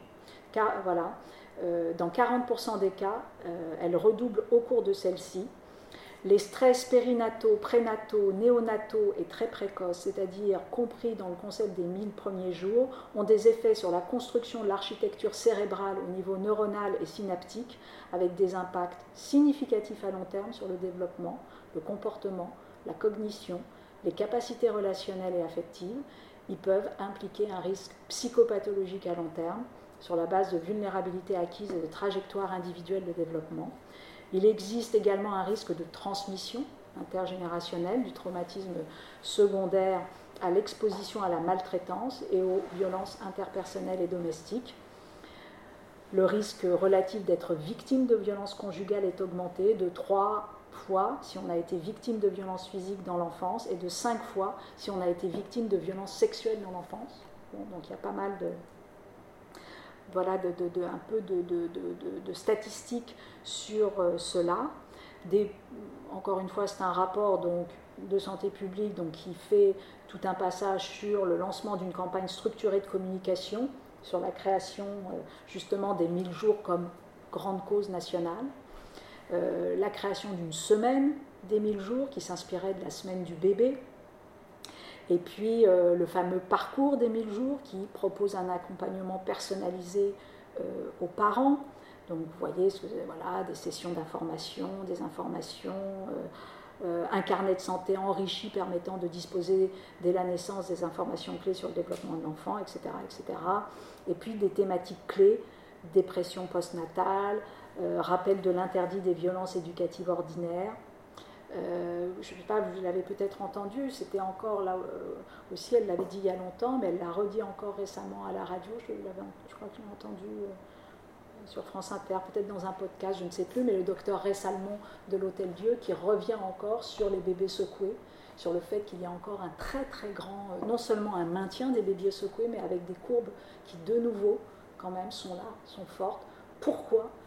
Car, voilà, euh, dans 40% des cas, euh, elle redouble au cours de celle-ci. Les stress périnataux, prénataux, néonataux et très précoces, c'est-à-dire compris dans le concept des 1000 premiers jours, ont des effets sur la construction de l'architecture cérébrale au niveau neuronal et synaptique, avec des impacts significatifs à long terme sur le développement, le comportement, la cognition, les capacités relationnelles et affectives, ils peuvent impliquer un risque psychopathologique à long terme sur la base de vulnérabilités acquises et de trajectoires individuelles de développement. Il existe également un risque de transmission intergénérationnelle du traumatisme secondaire à l'exposition à la maltraitance et aux violences interpersonnelles et domestiques. Le risque relatif d'être victime de violences conjugales est augmenté de 3 fois si on a été victime de violences physiques dans l'enfance et de 5 fois si on a été victime de violences sexuelles dans l'enfance. donc il y a pas mal de, voilà, un peu de, statistiques sur euh, cela. Encore une fois, c'est un rapport de santé publique qui fait tout un passage sur le lancement d'une campagne structurée de communication, sur la création euh, justement des 1000 jours comme grande cause nationale. Euh, la création d'une semaine des 1000 jours qui s'inspirait de la semaine du bébé, et puis euh, le fameux parcours des 1000 jours qui propose un accompagnement personnalisé euh, aux parents. Donc vous voyez voilà, des sessions d'information, des informations, un carnet de santé enrichi permettant de disposer dès la naissance des informations clés sur le développement de l'enfant, etc., etc. Et puis des thématiques clés, dépression postnatale, euh, rappel de l'interdit des violences éducatives ordinaires. Euh, je ne sais pas, vous l'avez peut-être entendu, c'était encore là euh, aussi, elle l'avait dit il y a longtemps, mais elle l'a redit encore récemment à la radio, je, crois que je l'ai entendu sur France Inter, peut-être dans un podcast, je ne sais plus, mais le docteur Ray Salmon de l'Hôtel Dieu qui revient encore sur les bébés secoués, sur le fait qu'il y a encore un très très grand, non seulement un maintien des bébés secoués, mais avec des courbes qui de nouveau quand même sont là, sont fortes. Pourquoi euh,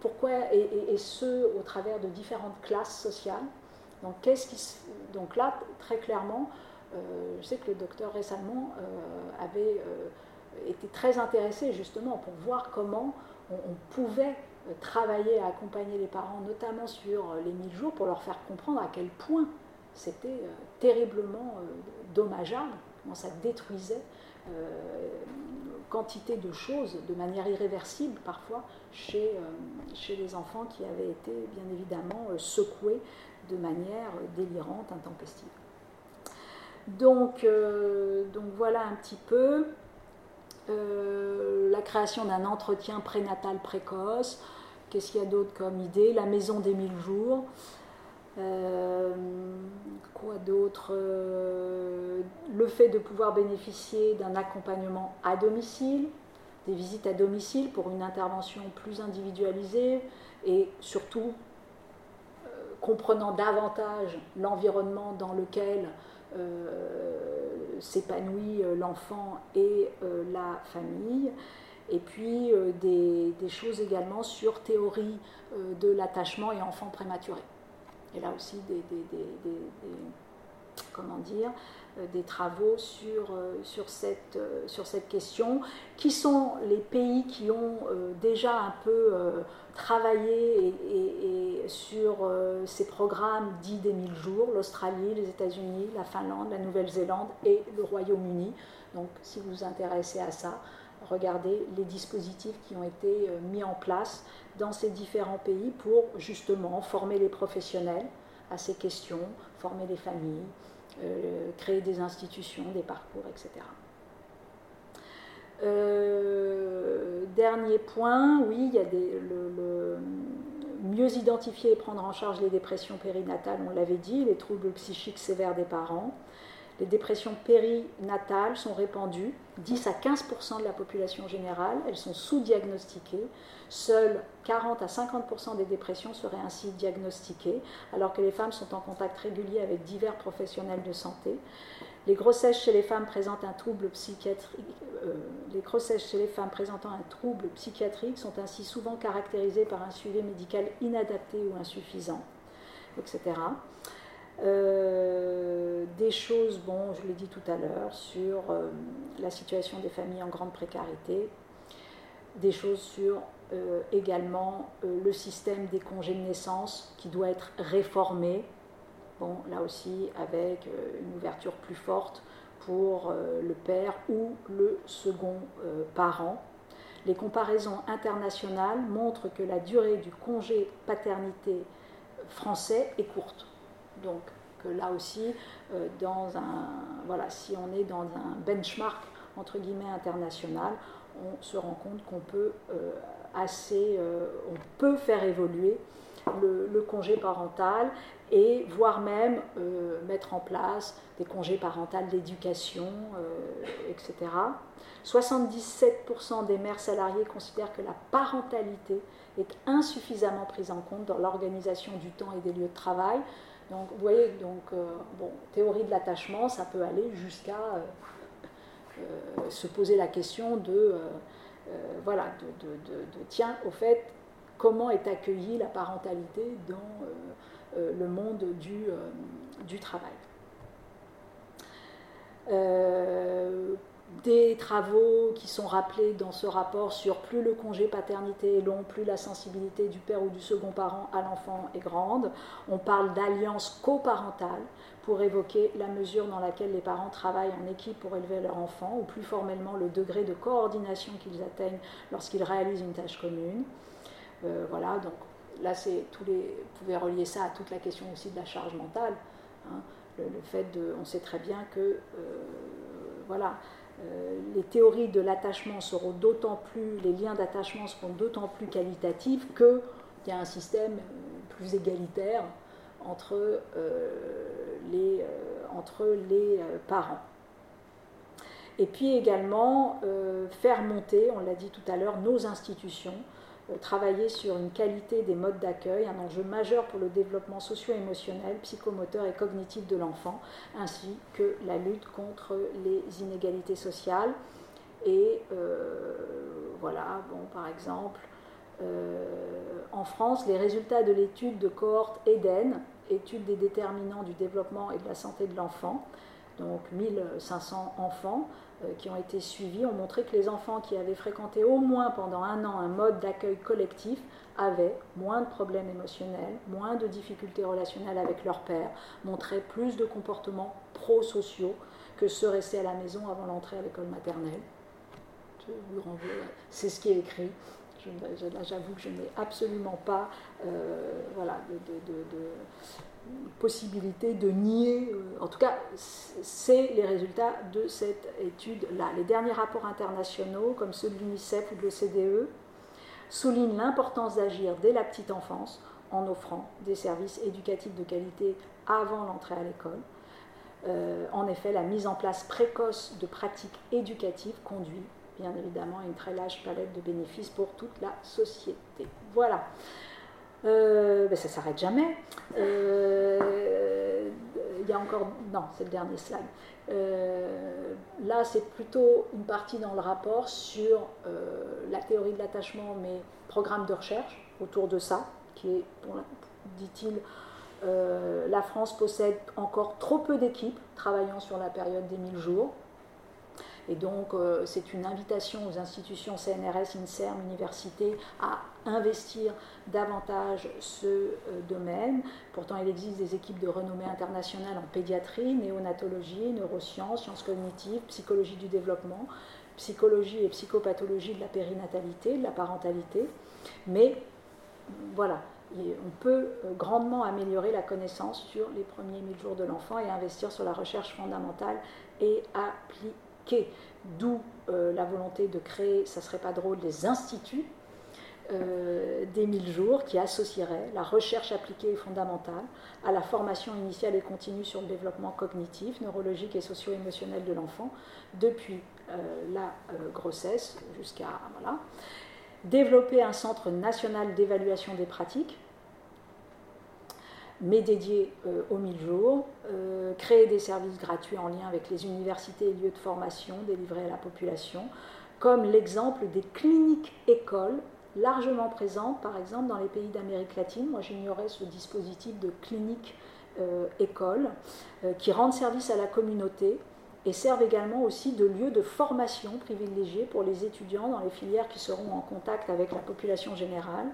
pourquoi, et, ce, au travers de différentes classes sociales. Donc, là, très clairement, euh, je sais que le docteur récemment euh, avait été très intéressé justement pour voir comment on, pouvait travailler à accompagner les parents, notamment sur les 1000 jours, pour leur faire comprendre à quel point c'était terriblement dommageable, comment ça détruisait quantité de choses de manière irréversible parfois chez, euh, les enfants qui avaient été bien évidemment euh, secoués de manière délirante, intempestive. Donc, euh, donc voilà un petit peu la création d'un entretien prénatal précoce. Qu'est-ce qu'il y a d'autre comme idée? La maison des mille jours. Quoi d'autre Le fait de pouvoir bénéficier d'un accompagnement à domicile, des visites à domicile pour une intervention plus individualisée et surtout, euh, comprenant davantage l'environnement dans lequel s'épanouit l'enfant et la famille. Et puis des, choses également sur théorie de l'attachement et enfant prématuré. Là aussi des, comment dire, euh, des travaux sur, euh, sur, cette, euh, sur cette question, qui sont les pays qui ont déjà un peu travaillé et, sur ces programmes dits des 1000 jours, l'Australie, les États-Unis, la Finlande, la Nouvelle-Zélande et le Royaume-Uni. Donc si vous vous intéressez à ça, regardez les dispositifs qui ont été mis en place dans ces différents pays pour justement former les professionnels à ces questions, former les familles, euh, créer des institutions, des parcours, etc. Euh, dernier point, oui, il y a le, mieux identifier et prendre en charge les dépressions périnatales, on l'avait dit, les troubles psychiques sévères des parents. Les dépressions périnatales sont répandues, 10 à 15% de la population générale, elles sont sous-diagnostiquées. Seuls 40 à 50% des dépressions seraient ainsi diagnostiquées, alors que les femmes sont en contact régulier avec divers professionnels de santé. Les grossesses chez les euh, les grossesses chez les femmes présentant un trouble psychiatrique sont ainsi souvent caractérisées par un suivi médical inadapté ou insuffisant, etc. Euh, des choses, bon, je l'ai dit tout à l'heure, sur euh, la situation des familles en grande précarité, des choses sur euh, également le système des congés de naissance qui doit être réformé, bon, là aussi avec une ouverture plus forte pour le père ou le second parent. Les comparaisons internationales montrent que la durée du congé paternité français est courte. Donc là aussi, euh, dans un, voilà, si on est dans un benchmark entre guillemets international, on se rend compte qu'on peut euh, assez, euh, on peut faire évoluer le, congé parental et voire même mettre en place des congés parentaux d'éducation, etc. 77% des mères salariées considèrent que la parentalité est insuffisamment prise en compte dans l'organisation du temps et des lieux de travail. Donc, vous voyez, donc, euh, bon, théorie de l'attachement, ça peut aller jusqu'à euh, euh, se poser la question de, voilà, de, de, tiens, au fait, comment est accueillie la parentalité dans le monde du, du travail? Des travaux qui sont rappelés dans ce rapport sur plus le congé paternité est long, plus la sensibilité du père ou du second parent à l'enfant est grande. On parle d'alliance coparentale pour évoquer la mesure dans laquelle les parents travaillent en équipe pour élever leur enfant, ou plus formellement le degré de coordination qu'ils atteignent lorsqu'ils réalisent une tâche commune. Euh, voilà, donc là, c'est tous les, vous pouvez relier ça à toute la question aussi de la charge mentale. Hein. le, fait de, on sait très bien que, euh, voilà, euh, les théories de l'attachement seront d'autant plus, les liens d'attachement seront d'autant plus qualitatifs qu'il y a un système euh, plus égalitaire entre euh, les, parents. Et puis également faire monter, on l'a dit tout à l'heure, nos institutions travailler sur une qualité des modes d'accueil, un enjeu majeur pour le développement socio-émotionnel, psychomoteur et cognitif de l'enfant, ainsi que la lutte contre les inégalités sociales. Et euh, voilà, bon, par exemple, euh, en France, les résultats de l'étude de cohorte EDEN, étude des déterminants du développement et de la santé de l'enfant, donc 1500 enfants, euh, qui ont été suivis ont montré que les enfants qui avaient fréquenté au moins pendant un an un mode d'accueil collectif avaient moins de problèmes émotionnels, moins de difficultés relationnelles avec leur père, montraient plus de comportements pro-sociaux que ceux restés à la maison avant l'entrée à l'école maternelle. C'est ce qui est écrit. j'avoue que je n'ai absolument pas euh, voilà, de, possibilité de nier, euh, en tout cas, c'est les résultats de cette étude-là. Les derniers rapports internationaux, comme ceux de l'UNICEF ou de l'OCDE, soulignent l'importance d'agir dès la petite enfance en offrant des services éducatifs de qualité avant l'entrée à l'école. Euh, en effet, la mise en place précoce de pratiques éducatives conduit bien évidemment à une très large palette de bénéfices pour toute la société. Voilà. Euh, ben, ça s'arrête jamais. il y a encore. Non, c'est le dernier slide. là, c'est plutôt une partie dans le rapport sur la théorie de l'attachement, mais programme de recherche autour de ça, qui est, dit-il, euh, la France possède encore trop peu d'équipes travaillant sur la période des 1000 jours. Et donc, euh, c'est une invitation aux institutions CNRS, INSERM, universités à investir davantage ce euh, domaine. Pourtant, il existe des équipes de renommée internationale en pédiatrie, néonatologie, neurosciences, sciences cognitives, psychologie du développement, psychologie et psychopathologie de la périnatalité, de la parentalité. Mais voilà, on peut euh, grandement améliorer la connaissance sur les premiers 1000 jours de l'enfant et investir sur la recherche fondamentale et appliquée. D'où euh, la volonté de créer, ça serait pas drôle, des instituts euh, des 1000 jours qui associeraient la recherche appliquée et fondamentale à la formation initiale et continue sur le développement cognitif, neurologique et socio-émotionnel de l'enfant depuis la grossesse jusqu'à voilà, développer un centre national d'évaluation des pratiques, mais dédié euh, aux 1000 jours, euh, créer des services gratuits en lien avec les universités et lieux de formation délivrés à la population, comme l'exemple des cliniques écoles largement présentes, par exemple, dans les pays d'Amérique latine. Moi, j'ignorais ce dispositif de clinique euh, école qui rendent service à la communauté et servent également aussi de lieu de formation privilégié pour les étudiants dans les filières qui seront en contact avec la population générale.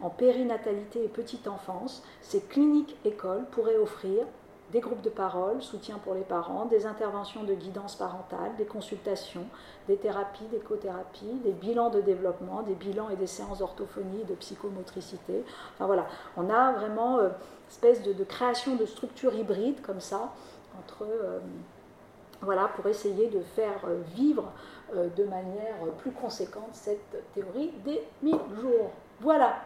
En périnatalité et petite enfance, ces cliniques écoles pourraient offrir des groupes de parole, soutien pour les parents, des interventions de guidance parentale, des consultations, des thérapies, des cothérapies, des bilans de développement, des bilans et des séances d'orthophonie de psychomotricité. Enfin voilà, on a vraiment une euh, espèce de, création de structures hybrides comme ça entre euh, voilà, pour essayer de faire euh, vivre de manière plus conséquente cette théorie des 1000 jours. Voilà.